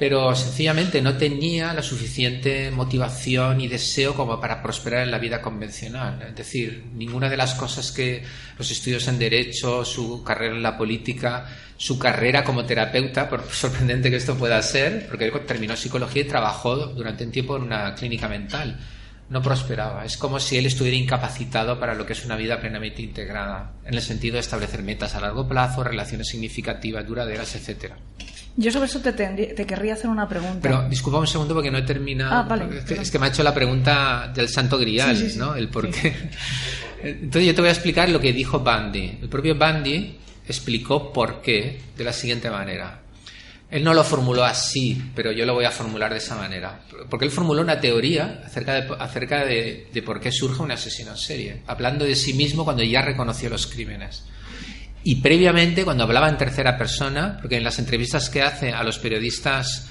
Pero sencillamente no tenía la suficiente motivación y deseo como para prosperar en la vida convencional. Es decir, ninguna de las cosas que los estudios en Derecho, su carrera en la política, su carrera como terapeuta, por sorprendente que esto pueda ser, porque él terminó psicología y trabajó durante un tiempo en una clínica mental, no prosperaba. Es como si él estuviera incapacitado para lo que es una vida plenamente integrada, en el sentido de establecer metas a largo plazo, relaciones significativas, duraderas, etcétera. Yo sobre eso te, tendría- te querría hacer una pregunta. Pero disculpa un segundo porque no he terminado. Ah, vale, es, que, perdón. es que me ha hecho la pregunta del santo grial, Sí, sí, sí. ¿no? El por qué. Entonces yo te voy a explicar lo que dijo Bundy. El propio Bundy explicó por qué de la siguiente manera. Él no lo formuló así, pero yo lo voy a formular de esa manera. Porque él formuló una teoría acerca de, acerca de, de por qué surge un asesino en serie, hablando de sí mismo cuando ya reconoció los crímenes. Y previamente, cuando hablaba en tercera persona, porque en las entrevistas que hace a los periodistas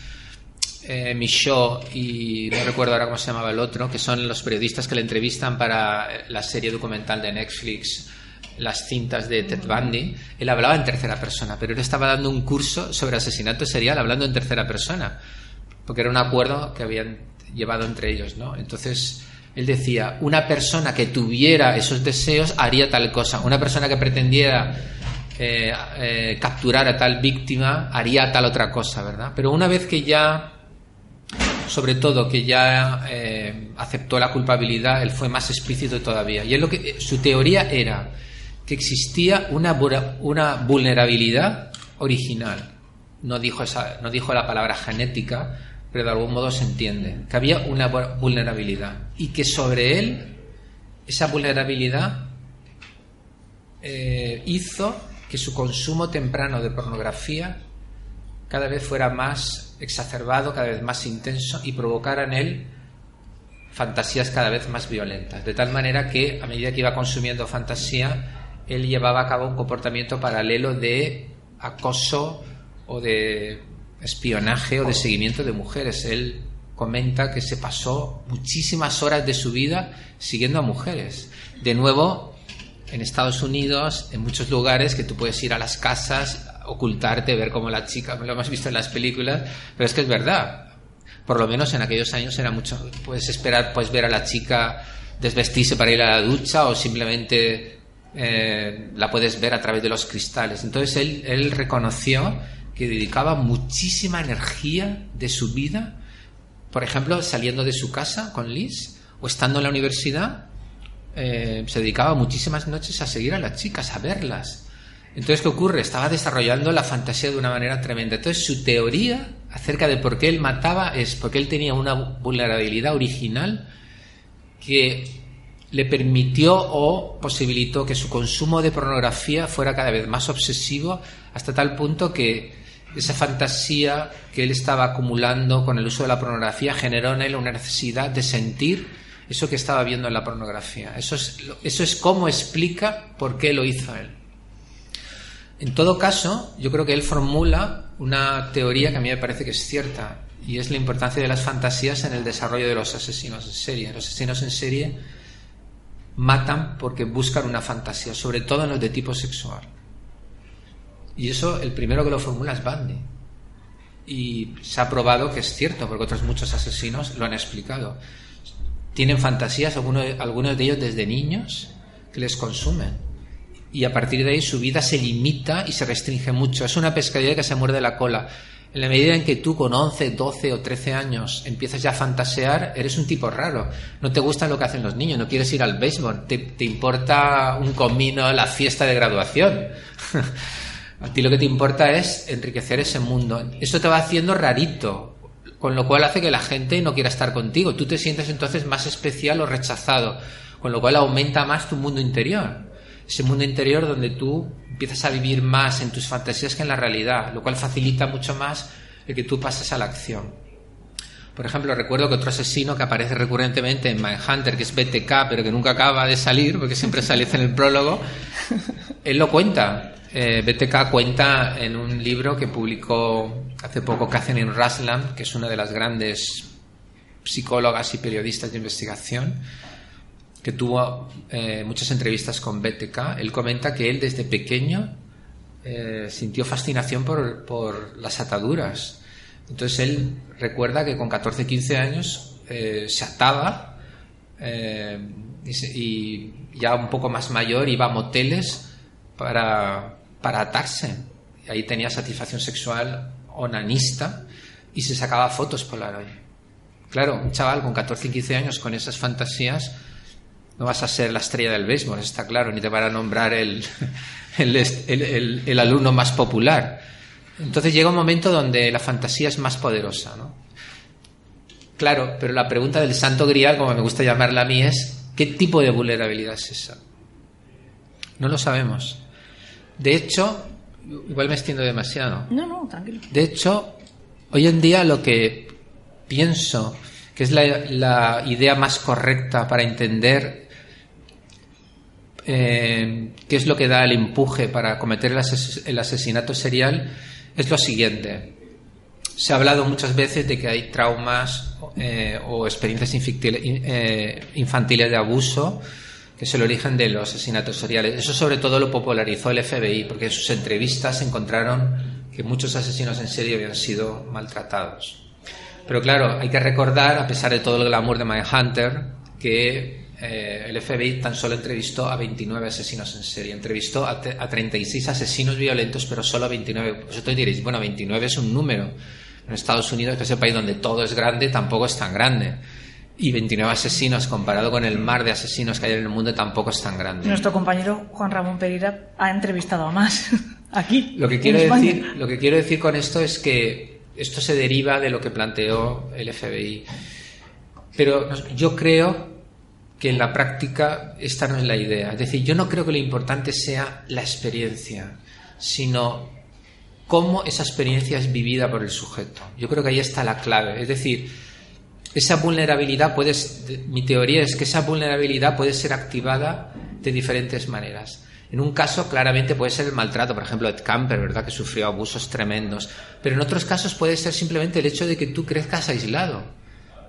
eh, Michaud y no recuerdo ahora cómo se llamaba el otro, que son los periodistas que le entrevistan para la serie documental de Netflix, las cintas de Ted Bundy, él hablaba en tercera persona, pero él estaba dando un curso sobre asesinato serial hablando en tercera persona, porque era un acuerdo que habían llevado entre ellos, ¿no? Entonces, él decía, una persona que tuviera esos deseos haría tal cosa, una persona que pretendiera eh, eh, capturar a tal víctima haría tal otra cosa, ¿verdad? Pero una vez que ya, sobre todo, que ya eh, aceptó la culpabilidad, él fue más explícito todavía. Y es lo que su teoría era que existía una, una vulnerabilidad original. No dijo, esa, no dijo la palabra genética, pero de algún modo se entiende. Que había una vu- vulnerabilidad. Y que sobre él, esa vulnerabilidad hizo que su consumo temprano de pornografía cada vez fuera más exacerbado, cada vez más intenso y provocara en él fantasías cada vez más violentas. De tal manera que a medida que iba consumiendo fantasía, él llevaba a cabo un comportamiento paralelo de acoso o de espionaje o de seguimiento de mujeres. Él comenta que se pasó muchísimas horas de su vida siguiendo a mujeres. De nuevo, en Estados Unidos, en muchos lugares que tú puedes ir a las casas, ocultarte, ver cómo la chica, lo hemos visto en las películas, pero es que es verdad. por lo menos en aquellos años era mucho. Puedes esperar, puedes ver a la chica desvestirse para ir a la ducha o simplemente eh, la puedes ver a través de los cristales. Entonces él, él reconoció que dedicaba muchísima energía de su vida, por ejemplo, saliendo de su casa con Liz o estando en la universidad, eh, se dedicaba muchísimas noches a seguir a las chicas, a verlas. Entonces, ¿qué ocurre? Estaba desarrollando la fantasía de una manera tremenda. Entonces, su teoría acerca de por qué él mataba es porque él tenía una vulnerabilidad original que le permitió o posibilitó que su consumo de pornografía fuera cada vez más obsesivo hasta tal punto que esa fantasía que él estaba acumulando con el uso de la pornografía generó en él una necesidad de sentir eso que estaba viendo en la pornografía. Eso es, eso es cómo explica por qué lo hizo él. En todo caso, yo creo que él formula una teoría que a mí me parece que es cierta y es la importancia de las fantasías en el desarrollo de los asesinos en serie. Los asesinos en serie matan porque buscan una fantasía, sobre todo en los de tipo sexual. Y eso, el primero que lo formula es Bundy. Y se ha probado que es cierto, porque otros muchos asesinos lo han explicado. Tienen fantasías, algunos, algunos de ellos desde niños, que les consumen. Y a partir de ahí su vida se limita y se restringe mucho. Es una pescadilla que se muerde la cola. En la medida en que tú con 11, 12 o 13 años empiezas ya a fantasear, eres un tipo raro. No te gusta lo que hacen los niños, no quieres ir al béisbol, te, te importa un comino, la fiesta de graduación. a ti lo que te importa es enriquecer ese mundo. Eso te va haciendo rarito, con lo cual hace que la gente no quiera estar contigo. Tú te sientes entonces más especial o rechazado, con lo cual aumenta más tu mundo interior. Ese mundo interior donde tú empiezas a vivir más en tus fantasías que en la realidad, lo cual facilita mucho más el que tú pases a la acción. Por ejemplo, recuerdo que otro asesino que aparece recurrentemente en Mindhunter, que es BTK, pero que nunca acaba de salir, porque siempre sale en el prólogo, él lo cuenta. Eh, BTK cuenta en un libro que publicó hace poco Catherine Raslam, que es una de las grandes psicólogas y periodistas de investigación, que tuvo eh, muchas entrevistas con BTK, él comenta que él desde pequeño eh, sintió fascinación por, las ataduras. Entonces él recuerda que con 14, 15 años eh, se ataba y, ya un poco más mayor iba a moteles para, para atarse. Y ahí tenía satisfacción sexual onanista y se sacaba fotos Polaroid. Claro, un chaval con 14, 15 años con esas fantasías no vas a ser la estrella del béisbol, está claro, ni te van a nombrar el, el, el, el, alumno más popular. Entonces llega un momento donde la fantasía es más poderosa, ¿no? Claro, pero la pregunta del santo grial, como me gusta llamarla a mí, es ¿qué tipo de vulnerabilidad es esa? No lo sabemos. De hecho, igual me extiendo demasiado. No, no, tranquilo. De hecho, hoy en día lo que pienso que es la, la idea más correcta para entender eh, qué es lo que da el empuje para cometer el, ases el, asesinato serial, es lo siguiente. Se ha hablado muchas veces de que hay traumas eh, o experiencias eh, infantiles de abuso que es el origen de los asesinatos seriales. Eso sobre todo lo popularizó el FBI, porque en sus entrevistas encontraron que muchos asesinos en serie habían sido maltratados. Pero claro, hay que recordar, a pesar de todo el glamour de Mindhunter, que eh, el FBI tan solo entrevistó a 29 asesinos en serie. Entrevistó a, a 36 asesinos violentos, pero solo a 29. Vosotros diréis, bueno, 29 es un número. En Estados Unidos, que es el país donde todo es grande, tampoco es tan grande. Y 29 asesinos, comparado con el mar de asesinos que hay en el mundo, tampoco es tan grande. Nuestro compañero Juan Ramón Pereira ha entrevistado a más aquí. Lo que, quiero decir, lo que quiero decir con esto es que esto se deriva de lo que planteó el FBI. Pero yo creo que en la práctica esta no es la idea. Es decir, yo no creo que lo importante sea la experiencia, sino cómo esa experiencia es vivida por el sujeto. Yo creo que ahí está la clave. Es decir, esa vulnerabilidad puede, mi teoría es que esa vulnerabilidad puede ser activada de diferentes maneras. En un caso, claramente puede ser el maltrato, por ejemplo, Ed Camper, ¿verdad? Que sufrió abusos tremendos. Pero en otros casos puede ser simplemente el hecho de que tú crezcas aislado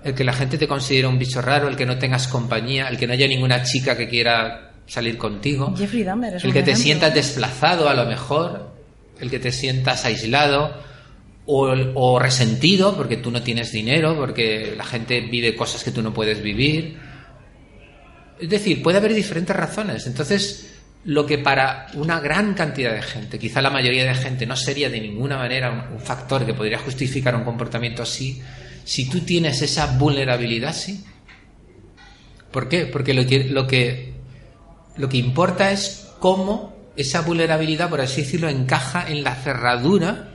el que la gente te considere un bicho raro, el que no tengas compañía, el que no haya ninguna chica que quiera salir contigo, Jeffrey Dahmer es el que te ejemplo. sientas desplazado a lo mejor, el que te sientas aislado, o, o resentido porque tú no tienes dinero, porque la gente vive cosas que tú no puedes vivir. Es decir, puede haber diferentes razones. Entonces, lo que para una gran cantidad de gente, quizá la mayoría de gente, no sería de ninguna manera un, un factor que podría justificar un comportamiento así, si tú tienes esa vulnerabilidad, sí. ¿Por qué? Porque lo que, lo que, lo que importa es cómo esa vulnerabilidad, por así decirlo, encaja en la cerradura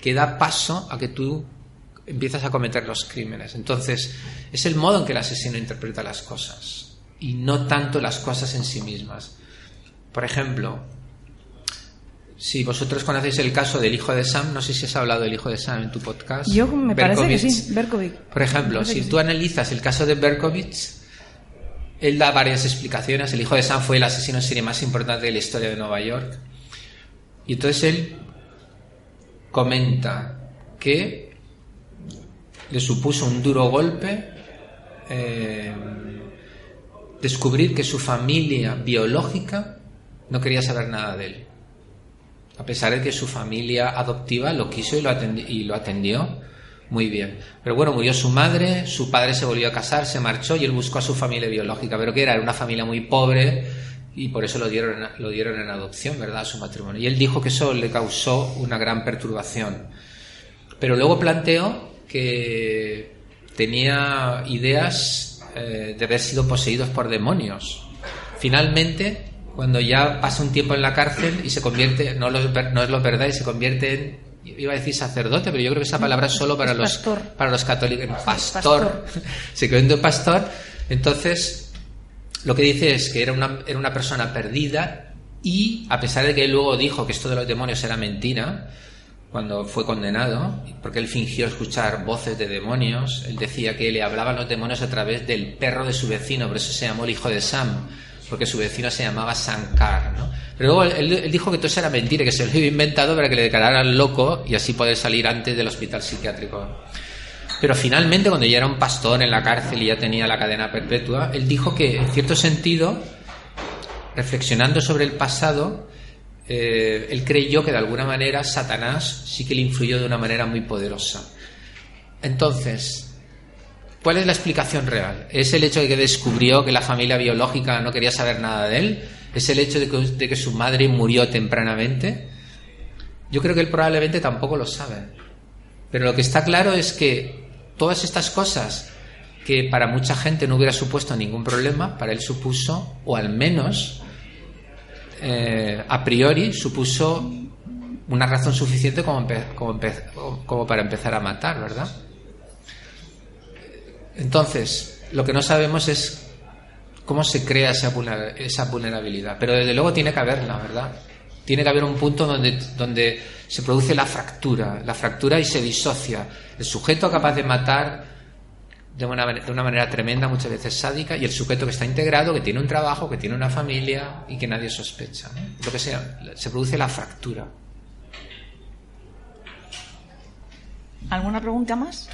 que da paso a que tú empiezas a cometer los crímenes. Entonces, es el modo en que el asesino interpreta las cosas y no tanto las cosas en sí mismas. Por ejemplo, si vosotros conocéis el caso del hijo de Sam, no sé si has hablado del hijo de Sam en tu podcast. Yo me parece que Berkovich. sí, Berkovic. Por ejemplo, si tú sí. analizas el caso de Berkovich, él da varias explicaciones. El hijo de Sam fue el asesino en serie más importante de la historia de Nueva York. Y entonces él comenta que le supuso un duro golpe eh, descubrir que su familia biológica no quería saber nada de él. A pesar de que su familia adoptiva lo quiso y lo, y lo atendió muy bien. Pero bueno, murió su madre, su padre se volvió a casar, se marchó y él buscó a su familia biológica. Pero que era una familia muy pobre y por eso lo dieron, lo dieron en adopción, ¿verdad? A su matrimonio. Y él dijo que eso le causó una gran perturbación. Pero luego planteó que tenía ideas eh, de haber sido poseídos por demonios. Finalmente, cuando ya pasa un tiempo en la cárcel y se convierte, no, es lo verdad, y se convierte en, iba a decir sacerdote, pero yo creo que esa palabra es solo para Es los, pastor. para los católicos, pastor, pastor. se convierte en pastor, entonces lo que dice es que era una, era una persona perdida y a pesar de que él luego dijo que esto de los demonios era mentira, cuando fue condenado, porque él fingió escuchar voces de demonios, él decía que le hablaban los demonios a través del perro de su vecino, por eso se llamó el hijo de Sam, porque su vecino se llamaba Sankar, ¿no? Pero luego él, dijo que todo eso era mentira, que se lo había inventado para que le declararan loco y así poder salir antes del hospital psiquiátrico. Pero finalmente, cuando ya era un pastor en la cárcel y ya tenía la cadena perpetua, él dijo que, en cierto sentido, reflexionando sobre el pasado, eh, él creyó que de alguna manera Satanás sí que le influyó de una manera muy poderosa. Entonces, ¿cuál es la explicación real? ¿Es el hecho de que descubrió que la familia biológica no quería saber nada de él? ¿Es el hecho de que, de que su madre murió tempranamente? Yo creo que él probablemente tampoco lo sabe. Pero lo que está claro es que todas estas cosas que para mucha gente no hubiera supuesto ningún problema, para él supuso, o al menos eh, a priori supuso una razón suficiente como, como para empezar a matar, ¿verdad? Entonces, lo que no sabemos es cómo se crea esa vulnerabilidad, pero desde luego tiene que haberla, ¿verdad? Tiene que haber un punto donde, donde se produce la fractura, la fractura y se disocia. El sujeto capaz de matar de una, de una manera tremenda, muchas veces sádica, y el sujeto que está integrado, que tiene un trabajo, que tiene una familia y que nadie sospecha. Lo que sea, se produce la fractura. ¿Alguna pregunta más?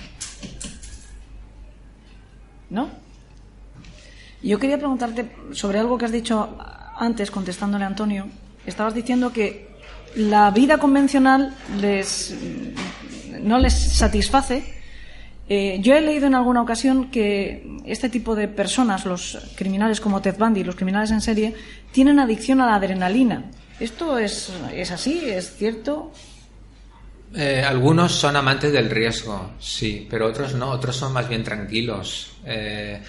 ¿No? Yo quería preguntarte sobre algo que has dicho antes, contestándole a Antonio. Estabas diciendo que la vida convencional les, no les satisface. Eh, yo he leído en alguna ocasión que este tipo de personas, los criminales como Ted Bundy, los criminales en serie, tienen adicción a la adrenalina. ¿Esto es, es así? ¿Es cierto? Eh, algunos son amantes del riesgo, sí, pero otros no, otros son más bien tranquilos. Eh,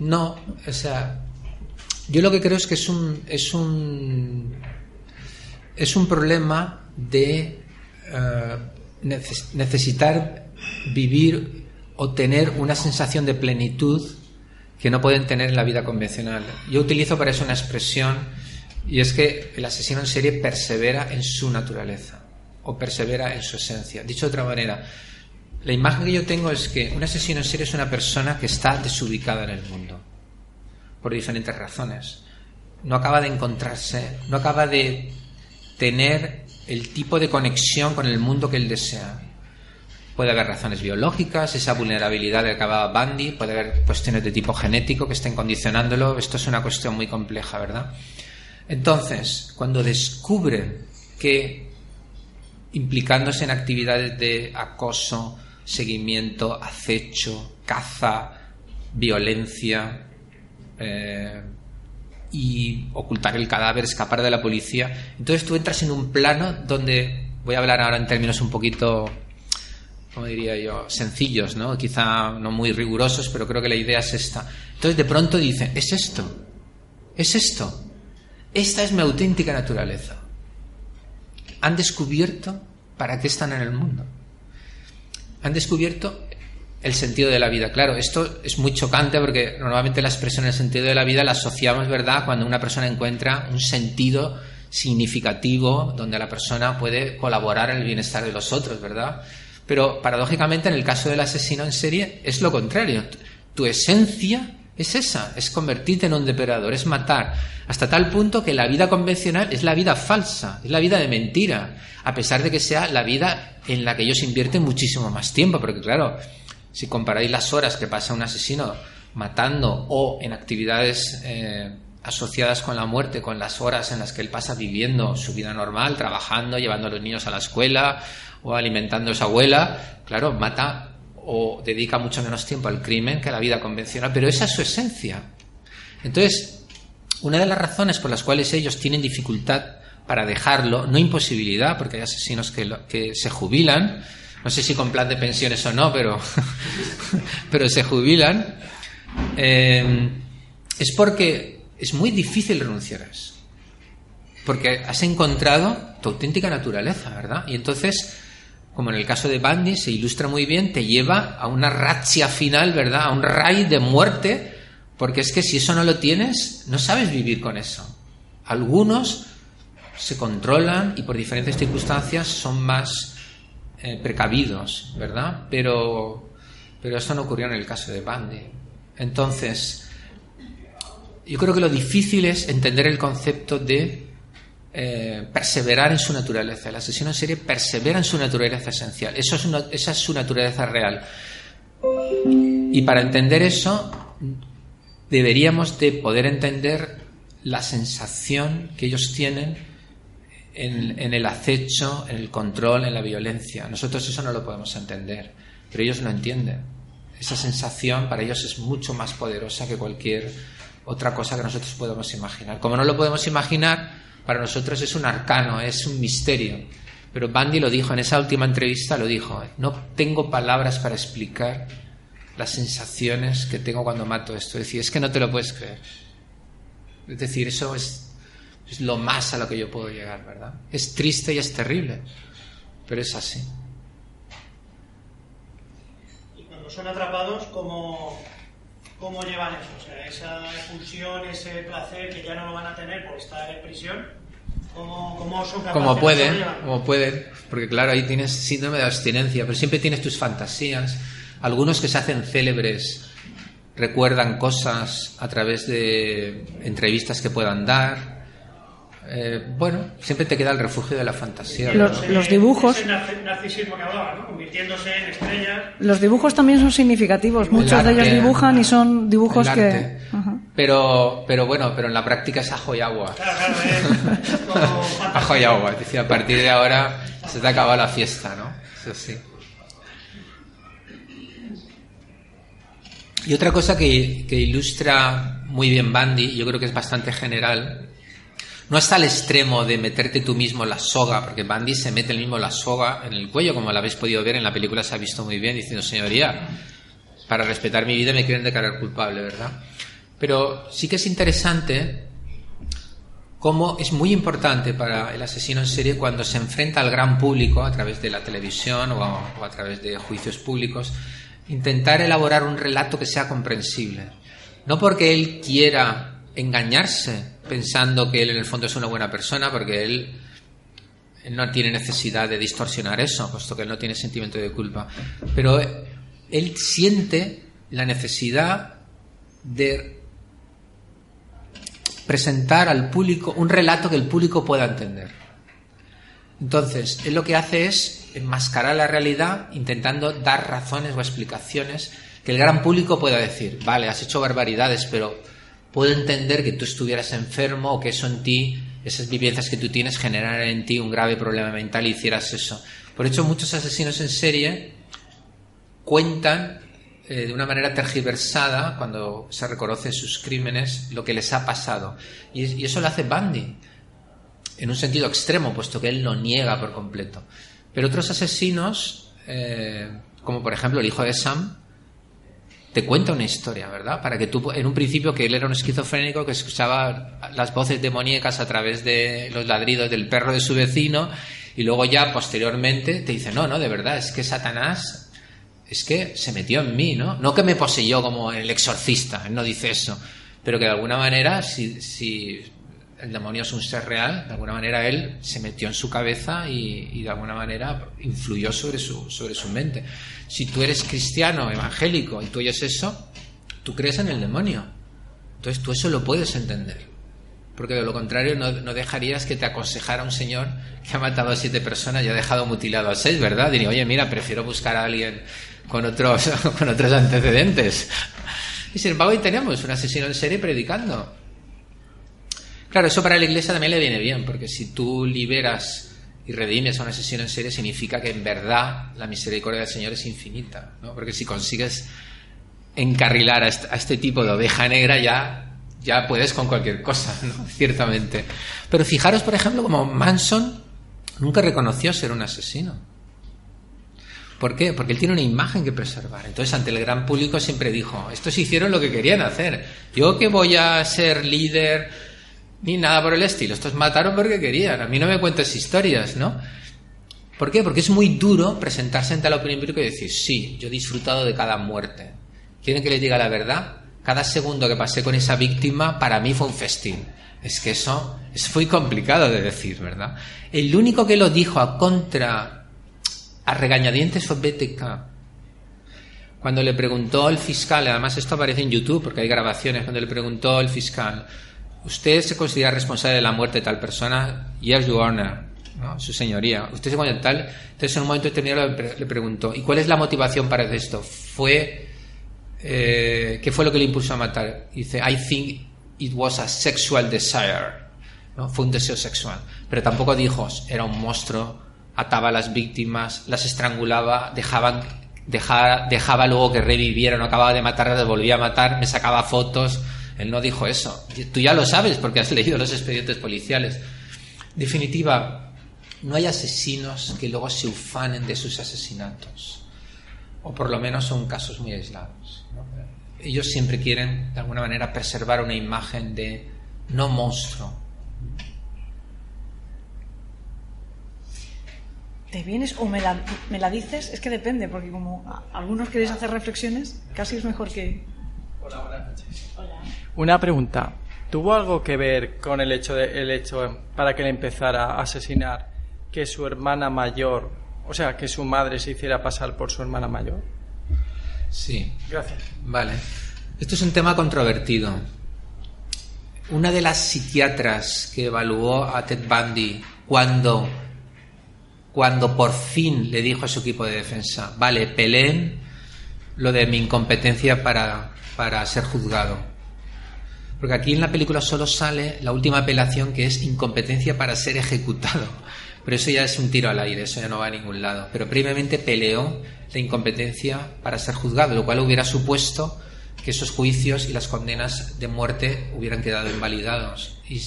no, o sea, yo lo que creo es que es un es un es un problema de eh, neces- necesitar vivir o tener una sensación de plenitud que no pueden tener en la vida convencional. Yo utilizo para eso una expresión y es que el asesino en serie persevera en su naturaleza o persevera en su esencia. Dicho de otra manera, la imagen que yo tengo es que un asesino en serie es una persona que está desubicada en el mundo por diferentes razones. No acaba de encontrarse, no acaba de tener el tipo de conexión con el mundo que él desea. Puede haber razones biológicas, esa vulnerabilidad que hablaba Bundy, puede haber cuestiones de tipo genético que estén condicionándolo. Esto es una cuestión muy compleja, ¿verdad? Entonces, cuando descubren que implicándose en actividades de acoso, seguimiento, acecho, caza, violencia eh, y ocultar el cadáver, escapar de la policía. Entonces tú entras en un plano donde, voy a hablar ahora en términos un poquito, como diría yo, sencillos, ¿no? quizá no muy rigurosos, pero creo que la idea es esta. Entonces de pronto dicen, es esto, es esto, esta es mi auténtica naturaleza. Han descubierto para qué están en el mundo. Han descubierto el sentido de la vida. Claro, esto es muy chocante porque normalmente la expresión el sentido de la vida la asociamos, ¿verdad?, cuando una persona encuentra un sentido significativo donde la persona puede colaborar en el bienestar de los otros, ¿verdad? Pero paradójicamente en el caso del asesino en serie es lo contrario. Tu esencia es esa, es convertirte en un depredador, es matar, hasta tal punto que la vida convencional es la vida falsa, es la vida de mentira, a pesar de que sea la vida en la que ellos invierten muchísimo más tiempo, porque claro, si comparáis las horas que pasa un asesino matando o en actividades eh, asociadas con la muerte, con las horas en las que él pasa viviendo su vida normal, trabajando, llevando a los niños a la escuela o alimentando a su abuela, claro, mata o dedica mucho menos tiempo al crimen que a la vida convencional, pero esa es su esencia. Entonces, una de las razones por las cuales ellos tienen dificultad para dejarlo, no imposibilidad, porque hay asesinos que, que se jubilan, no sé si con plan de pensiones o no, pero, pero se jubilan, eh, es porque es muy difícil renunciar a eso. Porque has encontrado tu auténtica naturaleza, ¿verdad? Y entonces como en el caso de Bundy, se ilustra muy bien, te lleva a una razzia final, ¿verdad? A un ray de muerte, porque es que si eso no lo tienes, no sabes vivir con eso. Algunos se controlan y por diferentes circunstancias son más eh, precavidos, ¿verdad? Pero, pero eso no ocurrió en el caso de Bundy. Entonces, yo creo que lo difícil es entender el concepto de eh, perseverar en su naturaleza. El asesino en serie persevera en su naturaleza esencial. Esa es su naturaleza real. Y para entender eso, deberíamos de poder entender la sensación que ellos tienen en, en, el acecho, en el control, en la violencia. Nosotros eso no lo podemos entender, pero ellos lo entienden. Esa sensación para ellos es mucho más poderosa que cualquier otra cosa que nosotros podamos imaginar. Como no lo podemos imaginar, para nosotros es un arcano, es un misterio. Pero Bandy lo dijo en esa última entrevista, lo dijo, no tengo palabras para explicar las sensaciones que tengo cuando mato esto. Es decir, es que no te lo puedes creer. Es decir, eso es, es lo más a lo que yo puedo llegar, ¿verdad? Es triste y es terrible, pero es así. Y cuando son atrapados, ¿cómo, cómo llevan eso? O sea, esa expulsión, ese placer que ya no lo van a tener por estar en prisión, como pueden, como pueden, porque claro, ahí tienes síndrome de abstinencia, pero siempre tienes tus fantasías. Algunos que se hacen célebres recuerdan cosas a través de entrevistas que puedan dar. Eh, bueno, siempre te queda el refugio de la fantasía. Los, dibujos. Los dibujos también son significativos. Muchos de ellos dibujan y son dibujos que. Pero, pero bueno, pero en la práctica es ajo y agua. ajo y agua. Es decir, a partir de ahora se te acaba la fiesta, ¿no? Eso sí. Y otra cosa que, que ilustra muy bien Bandy, yo creo que es bastante general, no está al extremo de meterte tú mismo la soga, porque Bandy se mete el mismo la soga en el cuello, como lo habéis podido ver en la película, se ha visto muy bien, diciendo, señoría, para respetar mi vida me quieren declarar culpable, ¿verdad? Pero sí que es interesante cómo es muy importante para el asesino en serie cuando se enfrenta al gran público a través de la televisión o a, través de juicios públicos, intentar elaborar un relato que sea comprensible. No porque él quiera engañarse pensando que él en el fondo es una buena persona, porque él, no tiene necesidad de distorsionar eso, puesto que él no tiene sentimiento de culpa. Pero él siente la necesidad de presentar al público un relato que el público pueda entender. Entonces, él lo que hace es enmascarar la realidad intentando dar razones o explicaciones que el gran público pueda decir, vale, has hecho barbaridades, pero puedo entender que tú estuvieras enfermo o que eso en ti esas vivencias que tú tienes generaran en ti un grave problema mental y hicieras eso. Por hecho, muchos asesinos en serie cuentan eh, de una manera tergiversada, cuando se reconocen sus crímenes, lo que les ha pasado. Y, y eso lo hace Bundy, en un sentido extremo, puesto que él lo niega por completo. Pero otros asesinos, eh, como por ejemplo el hijo de Sam, te cuenta una historia, ¿verdad? Para que tú, en un principio, que él era un esquizofrénico que escuchaba las voces demoníacas a través de los ladridos del perro de su vecino, y luego ya posteriormente te dice, no, no, de verdad, es que Satanás, es que se metió en mí, ¿no? No que me poseyó como el exorcista, él no dice eso, pero que de alguna manera, si, si el demonio es un ser real, de alguna manera él se metió en su cabeza y, de alguna manera influyó sobre su, sobre su mente. Si tú eres cristiano, evangélico, y tú oyes eso, tú crees en el demonio. Entonces tú eso lo puedes entender. Porque de lo contrario no, no dejarías que te aconsejara un señor que ha matado a siete personas y ha dejado mutilado a seis, ¿verdad? Diría, oye, mira, prefiero buscar a alguien con otros, con otros antecedentes. Y sin embargo, hoy tenemos un asesino en serie predicando. Claro, eso para la iglesia también le viene bien, porque si tú liberas y redimes a un asesino en serie, significa que en verdad la misericordia del Señor es infinita, ¿no? Porque si consigues encarrilar a este, tipo de oveja negra, ya, ya puedes con cualquier cosa, ¿no? Ciertamente. Pero fijaros, por ejemplo, como Manson nunca reconoció ser un asesino. ¿Por qué? Porque él tiene una imagen que preservar. Entonces, ante el gran público siempre dijo, estos hicieron lo que querían hacer. Yo que voy a ser líder ni nada por el estilo. Estos mataron porque querían. A mí no me cuentes historias, ¿no? ¿Por qué? Porque es muy duro presentarse ante la opinión pública y decir, sí, yo he disfrutado de cada muerte. ¿Quieren que les diga la verdad? Cada segundo que pasé con esa víctima para mí fue un festín. Es que eso es muy complicado de decir, ¿verdad? El único que lo dijo a contra, a regañadientes fue BTK. Cuando le preguntó el fiscal, además esto aparece en YouTube porque hay grabaciones, cuando le preguntó el fiscal, ¿Usted se considera responsable de la muerte de tal persona? Yes, Your Honor. ¿no? Su señoría. Usted se considera tal. Entonces, en un momento determinado le preguntó: ¿Y cuál es la motivación para esto? Fue. Eh, ¿Qué fue lo que le impulsó a matar? Dice: I think it was a sexual desire. ¿no? Fue un deseo sexual. Pero tampoco dijo: era un monstruo, ataba a las víctimas, las estrangulaba, dejaban, dejaba, dejaba luego que revivieran, acababa de matar, volvía a matar, me sacaba fotos. Él no dijo eso. Tú ya lo sabes porque has leído los expedientes policiales. En definitiva, no hay asesinos que luego se ufanen de sus asesinatos. O por lo menos son casos muy aislados. ¿no? Ellos siempre quieren, de alguna manera, preservar una imagen de no monstruo. ¿Te vienes o me la, me la dices? Es que depende, porque como algunos queréis hacer reflexiones, casi es mejor que... Hola, buenas noches. Hola. Una pregunta. ¿Tuvo algo que ver con el hecho, de, el hecho para que le empezara a asesinar que su hermana mayor, o sea, que su madre se hiciera pasar por su hermana mayor? Sí. Gracias. Vale. Esto es un tema controvertido. Una de las psiquiatras que evaluó a Ted Bundy cuando, cuando por fin le dijo a su equipo de defensa, vale, peleen lo de mi incompetencia para, para ser juzgado. Porque aquí en la película solo sale la última apelación que es incompetencia para ser ejecutado. Pero eso ya es un tiro al aire, eso ya no va a ningún lado. Pero previamente peleó la incompetencia para ser juzgado, lo cual hubiera supuesto que esos juicios y las condenas de muerte hubieran quedado invalidados. Y,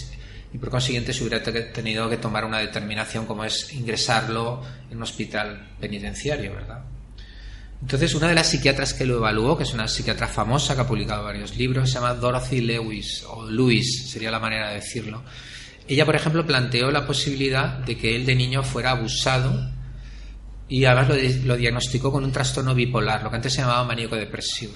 y por consiguiente se hubiera tenido que tomar una determinación como es ingresarlo en un hospital penitenciario, ¿verdad? Entonces, una de las psiquiatras que lo evaluó, que es una psiquiatra famosa que ha publicado varios libros, se llama Dorothy Lewis, o Lewis sería la manera de decirlo. Ella, por ejemplo, planteó la posibilidad de que él de niño fuera abusado y además lo, lo diagnosticó con un trastorno bipolar, lo que antes se llamaba maníaco depresivo.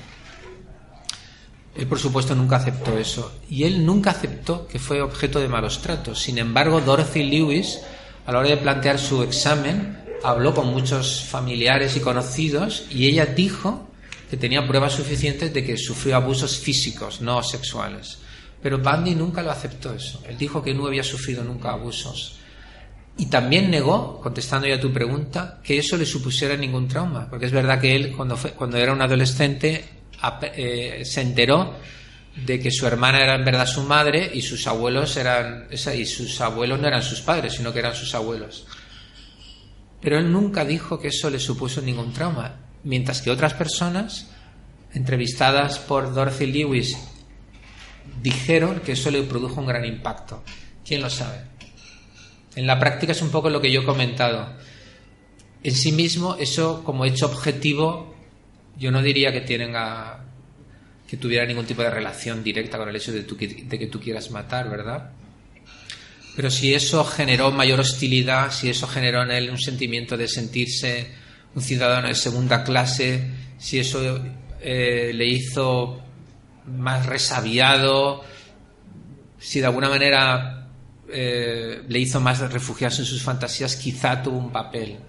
Él, por supuesto, nunca aceptó eso. Y él nunca aceptó que fue objeto de malos tratos. Sin embargo, Dorothy Lewis, a la hora de plantear su examen, habló con muchos familiares y conocidos y ella dijo que tenía pruebas suficientes de que sufrió abusos físicos, no sexuales. Pero Bundy nunca lo aceptó eso. Él dijo que no había sufrido nunca abusos. Y también negó, contestando ya a tu pregunta, que eso le supusiera ningún trauma. Porque es verdad que él, cuando, fue, cuando era un adolescente, eh, se enteró de que su hermana era en verdad su madre y sus abuelos eran y sus abuelos no eran sus padres, sino que eran sus abuelos. Pero él nunca dijo que eso le supuso ningún trauma, mientras que otras personas entrevistadas por Dorothy Lewis dijeron que eso le produjo un gran impacto. ¿Quién lo sabe? En la práctica es un poco lo que yo he comentado. En sí mismo, eso como hecho objetivo, yo no diría que tenga que tuviera ningún tipo de relación directa con el hecho de, tu- de que tú quieras matar, ¿verdad? Pero si eso generó mayor hostilidad, si eso generó en él un sentimiento de sentirse un ciudadano de segunda clase, si eso eh, le hizo más resabiado, si de alguna manera eh, le hizo más refugiarse en sus fantasías, quizá tuvo un papel.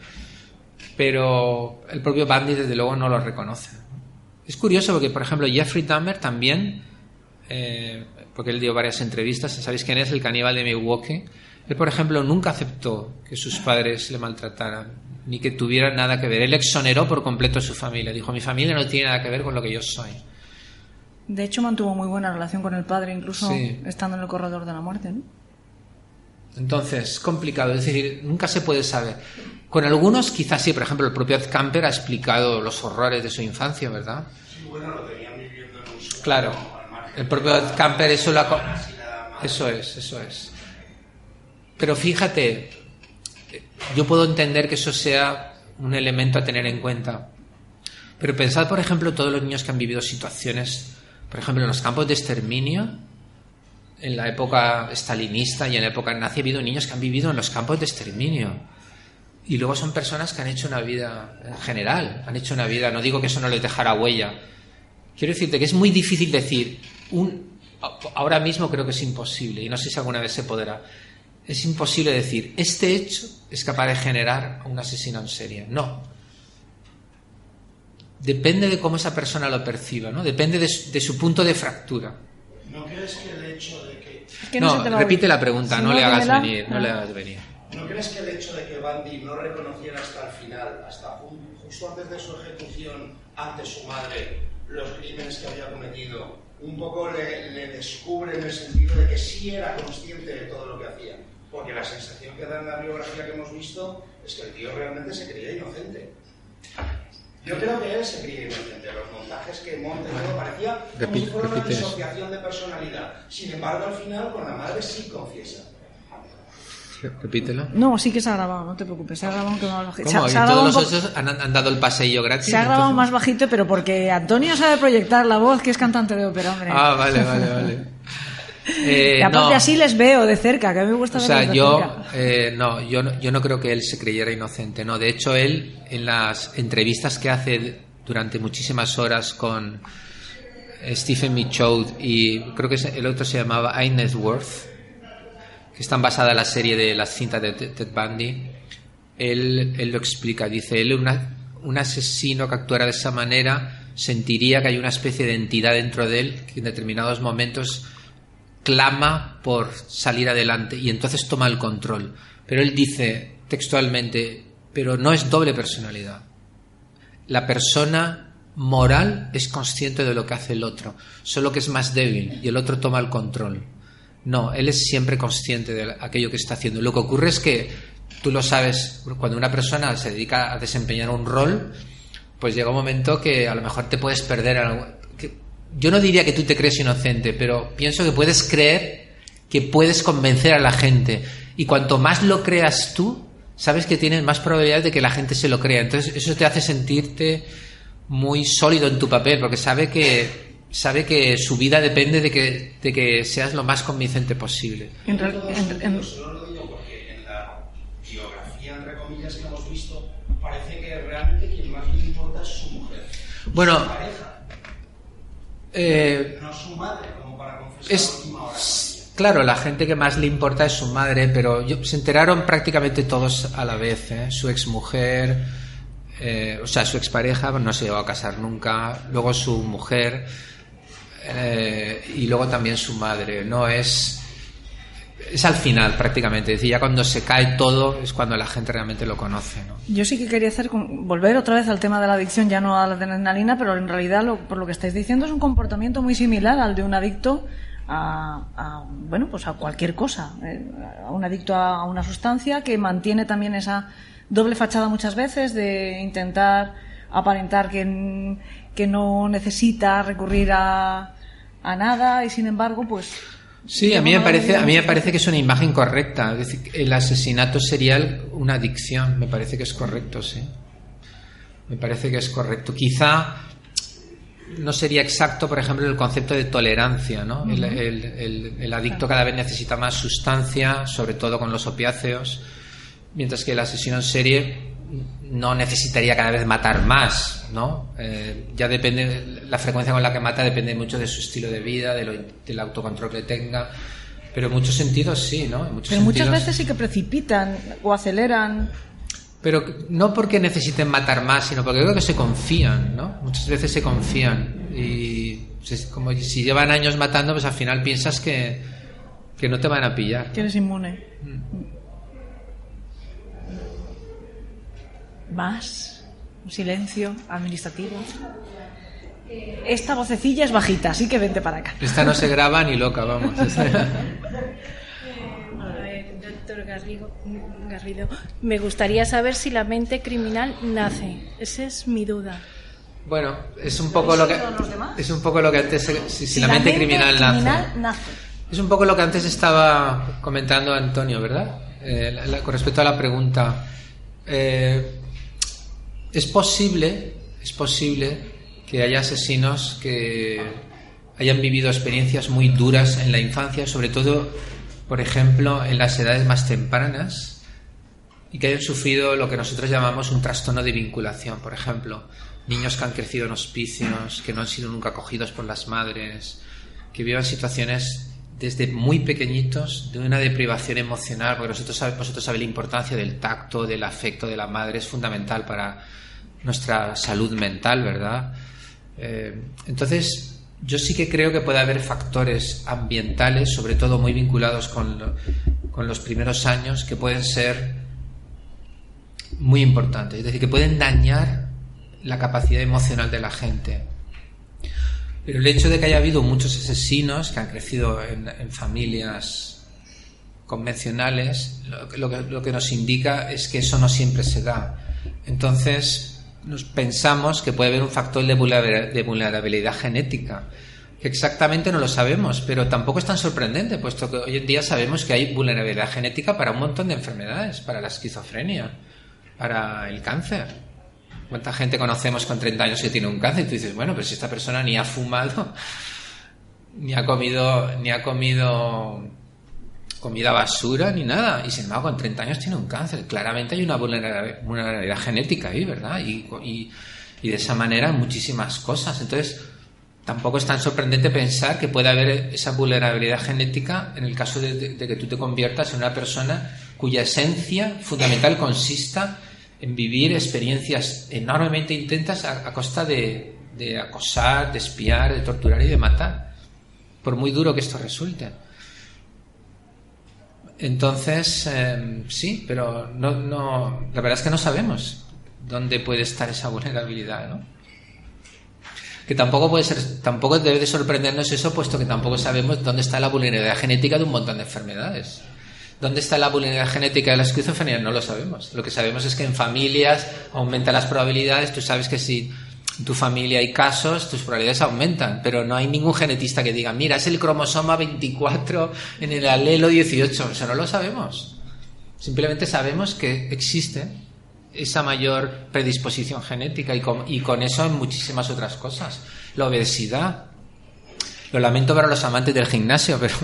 Pero el propio Bundy, desde luego, no lo reconoce. Es curioso porque, por ejemplo, Jeffrey Dahmer también, eh, porque él dio varias entrevistas, ¿sabéis quién es? El caníbal de Milwaukee. Él, por ejemplo, nunca aceptó que sus padres le maltrataran, ni que tuvieran nada que ver. Él exoneró por completo a su familia. Dijo, mi familia no tiene nada que ver con lo que yo soy. De hecho, mantuvo muy buena relación con el padre, incluso Sí. estando en el corredor de la muerte, ¿no? Entonces, es complicado, es decir, nunca se puede saber. Con algunos quizás sí, por ejemplo, el propio Ed Camper ha explicado los horrores de su infancia, ¿verdad? bueno, lo tenían viviendo en un Claro, el propio Camper eso lo ha... Eso es, eso es. Pero fíjate, yo puedo entender que eso sea un elemento a tener en cuenta. Pero pensad, por ejemplo, todos los niños que han vivido situaciones, por ejemplo, en los campos de exterminio, en la época stalinista y en la época nazi, ha habido niños que han vivido en los campos de exterminio. Y luego son personas que han hecho una vida, en general, han hecho una vida, no digo que eso no les dejara huella. Quiero decirte que es muy difícil decir, un, ahora mismo creo que es imposible, y no sé si alguna vez se podrá, es imposible decir, este hecho es capaz de generar un asesino en serie. No. Depende de cómo esa persona lo perciba, ¿no? Depende de su, de su punto de fractura. ¿No crees que el hecho de que... Que no No, se te repite la pregunta, Si no no, le hagas dímela. venir, no Ah. le hagas venir. ¿No crees que el hecho de que Bundy no reconociera hasta el final, hasta ju- justo antes de su ejecución ante su madre, los crímenes que había cometido, un poco le, le descubre en el sentido de que sí era consciente de todo lo que hacía? Porque la sensación que da en la biografía que hemos visto es que el tío realmente se creía inocente. Yo creo que él se creía inocente. Los montajes que monta todo parecía como si fuera una disociación de personalidad. Sin embargo, al final, con la madre sí confiesa. Repítelo. No, sí que se ha grabado, no te preocupes. Se ha grabado aunque más bajito. ¿Cómo? Se, ¿Y ha- se ha grabado todos los han, han dado el paseillo gratis? se ha grabado entonces? más bajito, pero porque Antonio sabe proyectar la voz, que es cantante de ópera, hombre. Ah, vale, vale, vale. Eh, y aparte no. así les veo de cerca, que a mí me gusta O sea, yo, eh, no, yo no, yo no creo que él se creyera inocente, no. De hecho, él, en las entrevistas que hace durante muchísimas horas con Stephen Michaud y creo que el otro se llamaba Inez Worth, que están basadas en la serie de las cintas de Ted Bundy, él, él lo explica. Dice, él, un asesino que actuara de esa manera, sentiría que hay una especie de entidad dentro de él que en determinados momentos clama por salir adelante y entonces toma el control. Pero él dice textualmente, pero no es doble personalidad. La persona moral es consciente de lo que hace el otro, solo que es más débil y el otro toma el control. No, él es siempre consciente de aquello que está haciendo. Lo que ocurre es que tú lo sabes, cuando una persona se dedica a desempeñar un rol, pues llega un momento que a lo mejor te puedes perder. yo no diría que tú te crees inocente, pero pienso que puedes creer que puedes convencer a la gente. Y cuanto más lo creas tú, sabes que tienes más probabilidad de que la gente se lo crea. Entonces eso te hace sentirte muy sólido en tu papel, porque sabe que sabe que su vida depende de que, de que seas lo más convincente posible. En real- en- en- Solo lo digo porque en la biografía, entre comillas, que hemos visto, parece que realmente quien más le importa es su mujer. Bueno, Su pareja, eh, no su madre, como para confesar es a última hora. claro, la gente que más le importa es su madre, pero yo- se enteraron prácticamente todos a la vez, ¿eh? su exmujer, eh, o sea, su expareja no se llegó a casar nunca, luego su mujer eh, y luego también su madre. No es es al final prácticamente. Es decir, ya cuando se cae todo es cuando la gente realmente lo conoce. ¿no? Yo sí que quería hacer volver otra vez al tema de la adicción, ya no a la adrenalina, pero en realidad lo- por lo que estáis diciendo es un comportamiento muy similar al de un adicto a, bueno pues a cualquier cosa, eh, a un adicto a, a una sustancia que mantiene también esa doble fachada muchas veces de intentar aparentar que, que no necesita recurrir a, a nada y sin embargo pues Sí, a mí me parece, a mí me parece que es una imagen correcta. Es decir, el asesinato serial, una adicción, me parece que es correcto, sí. Me parece que es correcto. Quizá no sería exacto, por ejemplo, el concepto de tolerancia, ¿no? El, Ujú. el- el- el adicto cada vez necesita más sustancia, sobre todo con los opiáceos, mientras que el asesino en serie no necesitaría cada vez matar más, ¿no? Eh, ya depende, la frecuencia con la que mata depende mucho de su estilo de vida, de lo- del autocontrol que tenga, pero en muchos sentidos sí, ¿no? En muchos pero muchas veces sí que precipitan o aceleran Pero no porque necesiten matar más, sino porque creo que se confían, ¿no? Muchas veces se confían y es como si llevan años matando, pues al final piensas que, que no te van a pillar. que eres inmune. Más. Un silencio administrativo. Esta vocecilla es bajita, así que vente para acá. Esta no se graba ni loca, vamos. A ver, doctor Garrigo, Garrido, me gustaría saber si la mente criminal nace. Esa es mi duda. Bueno, es un poco lo que es un poco lo que antes si, si la, mente, criminal, nace. nace. Es un poco lo que antes estaba comentando Antonio, ¿verdad? Eh, la- la- con respecto a la pregunta. Eh, es posible, es posible que haya asesinos que hayan vivido experiencias muy duras en la infancia, sobre todo, por ejemplo, en las edades más tempranas, y que hayan sufrido lo que nosotros llamamos un trastorno de vinculación, por ejemplo, niños que han crecido en hospicios, que no han sido nunca acogidos por las madres, que vivan situaciones desde muy pequeñitos de una deprivación emocional, porque nosotros vosotros sabéis la importancia del tacto, del afecto de la madre, es fundamental para nuestra salud mental, ¿verdad? Eh, entonces, yo sí que creo que puede haber factores ambientales, sobre todo muy vinculados con, con los primeros años, que pueden ser muy importantes, es decir, que pueden dañar la capacidad emocional de la gente. Pero el hecho de que haya habido muchos asesinos que han crecido en, familias convencionales, lo, que- nos indica es que eso no siempre se da. Entonces, nos pensamos que puede haber un factor de vulnera- de vulnerabilidad genética, que exactamente no lo sabemos, pero tampoco es tan sorprendente, puesto que hoy en día sabemos que hay vulnerabilidad genética para un montón de enfermedades, para la esquizofrenia, para el cáncer. ¿Cuánta gente conocemos con 30 años que tiene un cáncer? Y tú dices, bueno, pero si esta persona ni ha fumado, ni ha comido, ni ha comido comida basura, ni nada. Y sin embargo, con 30 años tiene un cáncer. Claramente hay una vulnerabilidad, genética ahí, ¿verdad? Y, y- de esa manera muchísimas cosas. Entonces, tampoco es tan sorprendente pensar que puede haber esa vulnerabilidad genética en el caso de, de- de que tú te conviertas en una persona cuya esencia fundamental consista en vivir experiencias enormemente intensas a, costa de, acosar, de espiar, de torturar y de matar, por muy duro que esto resulte. Entonces, eh, sí, pero no, no, la verdad es que no sabemos dónde puede estar esa vulnerabilidad, ¿no? Que tampoco puede ser, tampoco debe de sorprendernos eso, puesto que tampoco sabemos dónde está la vulnerabilidad genética de un montón de enfermedades. ¿Dónde está la vulnerabilidad genética de la esquizofrenia? No lo sabemos. Lo que sabemos es que en familias aumenta las probabilidades. Tú sabes que si en tu familia hay casos, tus probabilidades aumentan, pero no hay ningún genetista que diga, mira, es el cromosoma 24 en el alelo 18. Eso no lo sabemos. Simplemente sabemos que existe esa mayor predisposición genética y con, y con eso en muchísimas otras cosas. La obesidad. Lo lamento para los amantes del gimnasio, pero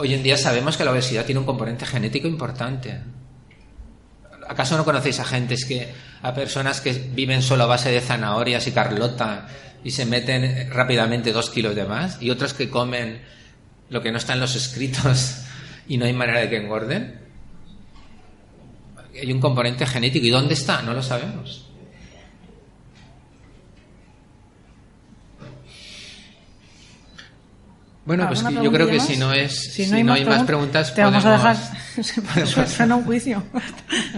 hoy en día sabemos que la obesidad tiene un componente genético importante. ¿Acaso no conocéis a gentes que, a personas que viven solo a base de zanahorias y carlota y se meten rápidamente dos kilos de más? Y otros que comen lo que no está en los escritos y no hay manera de que engorden. Hay un componente genético. ¿Y dónde está? No lo sabemos. Bueno, pues ¿Alguna yo creo que preguntilla si más? no, es, Si no hay no más hay más preguntas, Te vamos a dejar. Suena un juicio.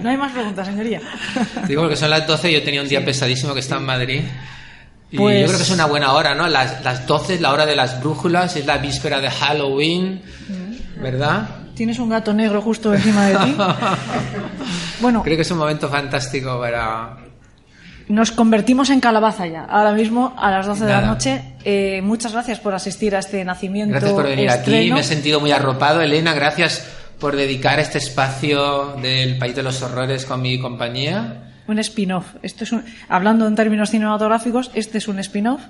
No hay más preguntas, señoría. Digo porque son las 12 y yo tenía un día pesadísimo que está en Madrid. Y Pues- yo creo que es una buena hora, ¿no? Las, las 12 es la hora de las brújulas, es la víspera de Halloween, ¿verdad? Tienes un gato negro justo encima de ti. Bueno, Creo que es un momento fantástico para... nos convertimos en calabaza ya. Ahora mismo, a las 12 de la noche. Eh, muchas gracias por asistir a este nacimiento. Gracias por venir aquí, me he sentido muy arropado. Elena, gracias por dedicar este espacio del País de los Horrores con mi compañía. Un spin-off. Esto es un- hablando en términos cinematográficos, este es un spin-off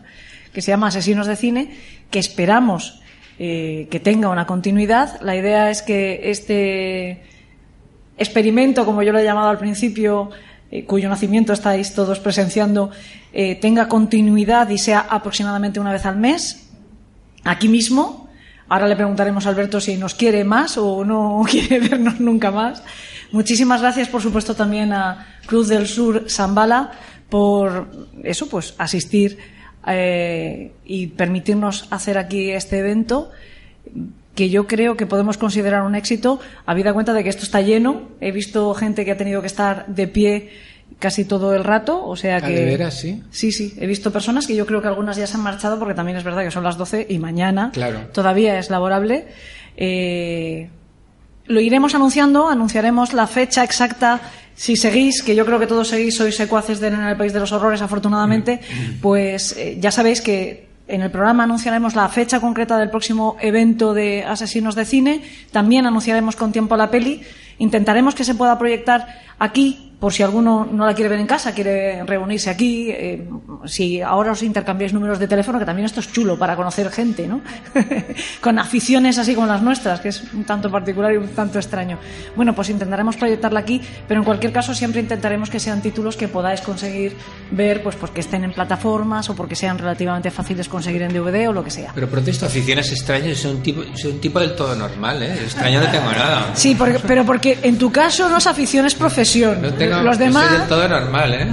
que se llama Asesinos de Cine, que esperamos eh, que tenga una continuidad. La idea es que este experimento, como yo lo he llamado al principio, eh, cuyo nacimiento estáis todos presenciando, eh, tenga continuidad y sea aproximadamente una vez al mes, aquí mismo. Ahora le preguntaremos a Alberto si nos quiere más o no quiere vernos nunca más. Muchísimas gracias, por supuesto, también a Cruz del Sur Zambala por eso, pues asistir eh, y permitirnos hacer aquí este evento que yo creo que podemos considerar un éxito, habida cuenta de que esto está lleno. He visto gente que ha tenido que estar de pie casi todo el rato, o sea que... ¿de veras, sí? Sí, sí. He visto personas que yo creo que algunas ya se han marchado porque también es verdad que son las 12 y mañana Claro. todavía es laborable. Eh, lo iremos anunciando, anunciaremos la fecha exacta. Si seguís, que yo creo que todos seguís, sois secuaces de En el País de los Horrores, afortunadamente, pues eh, ya sabéis que en el programa anunciaremos la fecha concreta del próximo evento de Asesinos de Cine. También anunciaremos con tiempo la peli. Intentaremos que se pueda proyectar aquí, por si alguno no la quiere ver en casa, quiere reunirse aquí. eh, si ahora os intercambiáis números de teléfono, que también esto es chulo para conocer gente, ¿no? Con aficiones así como las nuestras, que es un tanto particular y un tanto extraño. Bueno, pues intentaremos proyectarla aquí, pero en cualquier caso siempre intentaremos que sean títulos que podáis conseguir ver, pues porque estén en plataformas o porque sean relativamente fáciles conseguir en DVD o lo que sea. Pero protesto, aficiones extrañas, soy un tipo, soy un tipo del todo normal, ¿eh? Extraño no tengo nada. Sí, porque- pero porque en tu caso no es afición, es profesión. No tengo, Los yo demás, soy del todo normal, ¿eh?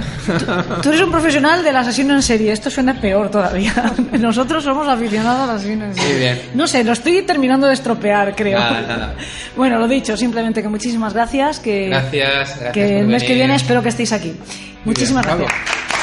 tú eres un profesional del asesino en serie. Esto suena peor todavía. Nosotros somos aficionados al asesino en serie. Muy bien. No sé, lo estoy terminando de estropear, creo. Nada, nada. Bueno, lo dicho, simplemente que muchísimas gracias. Que, Gracias, gracias que el mes que venir. viene espero que estéis aquí. Muchísimas bravo. gracias.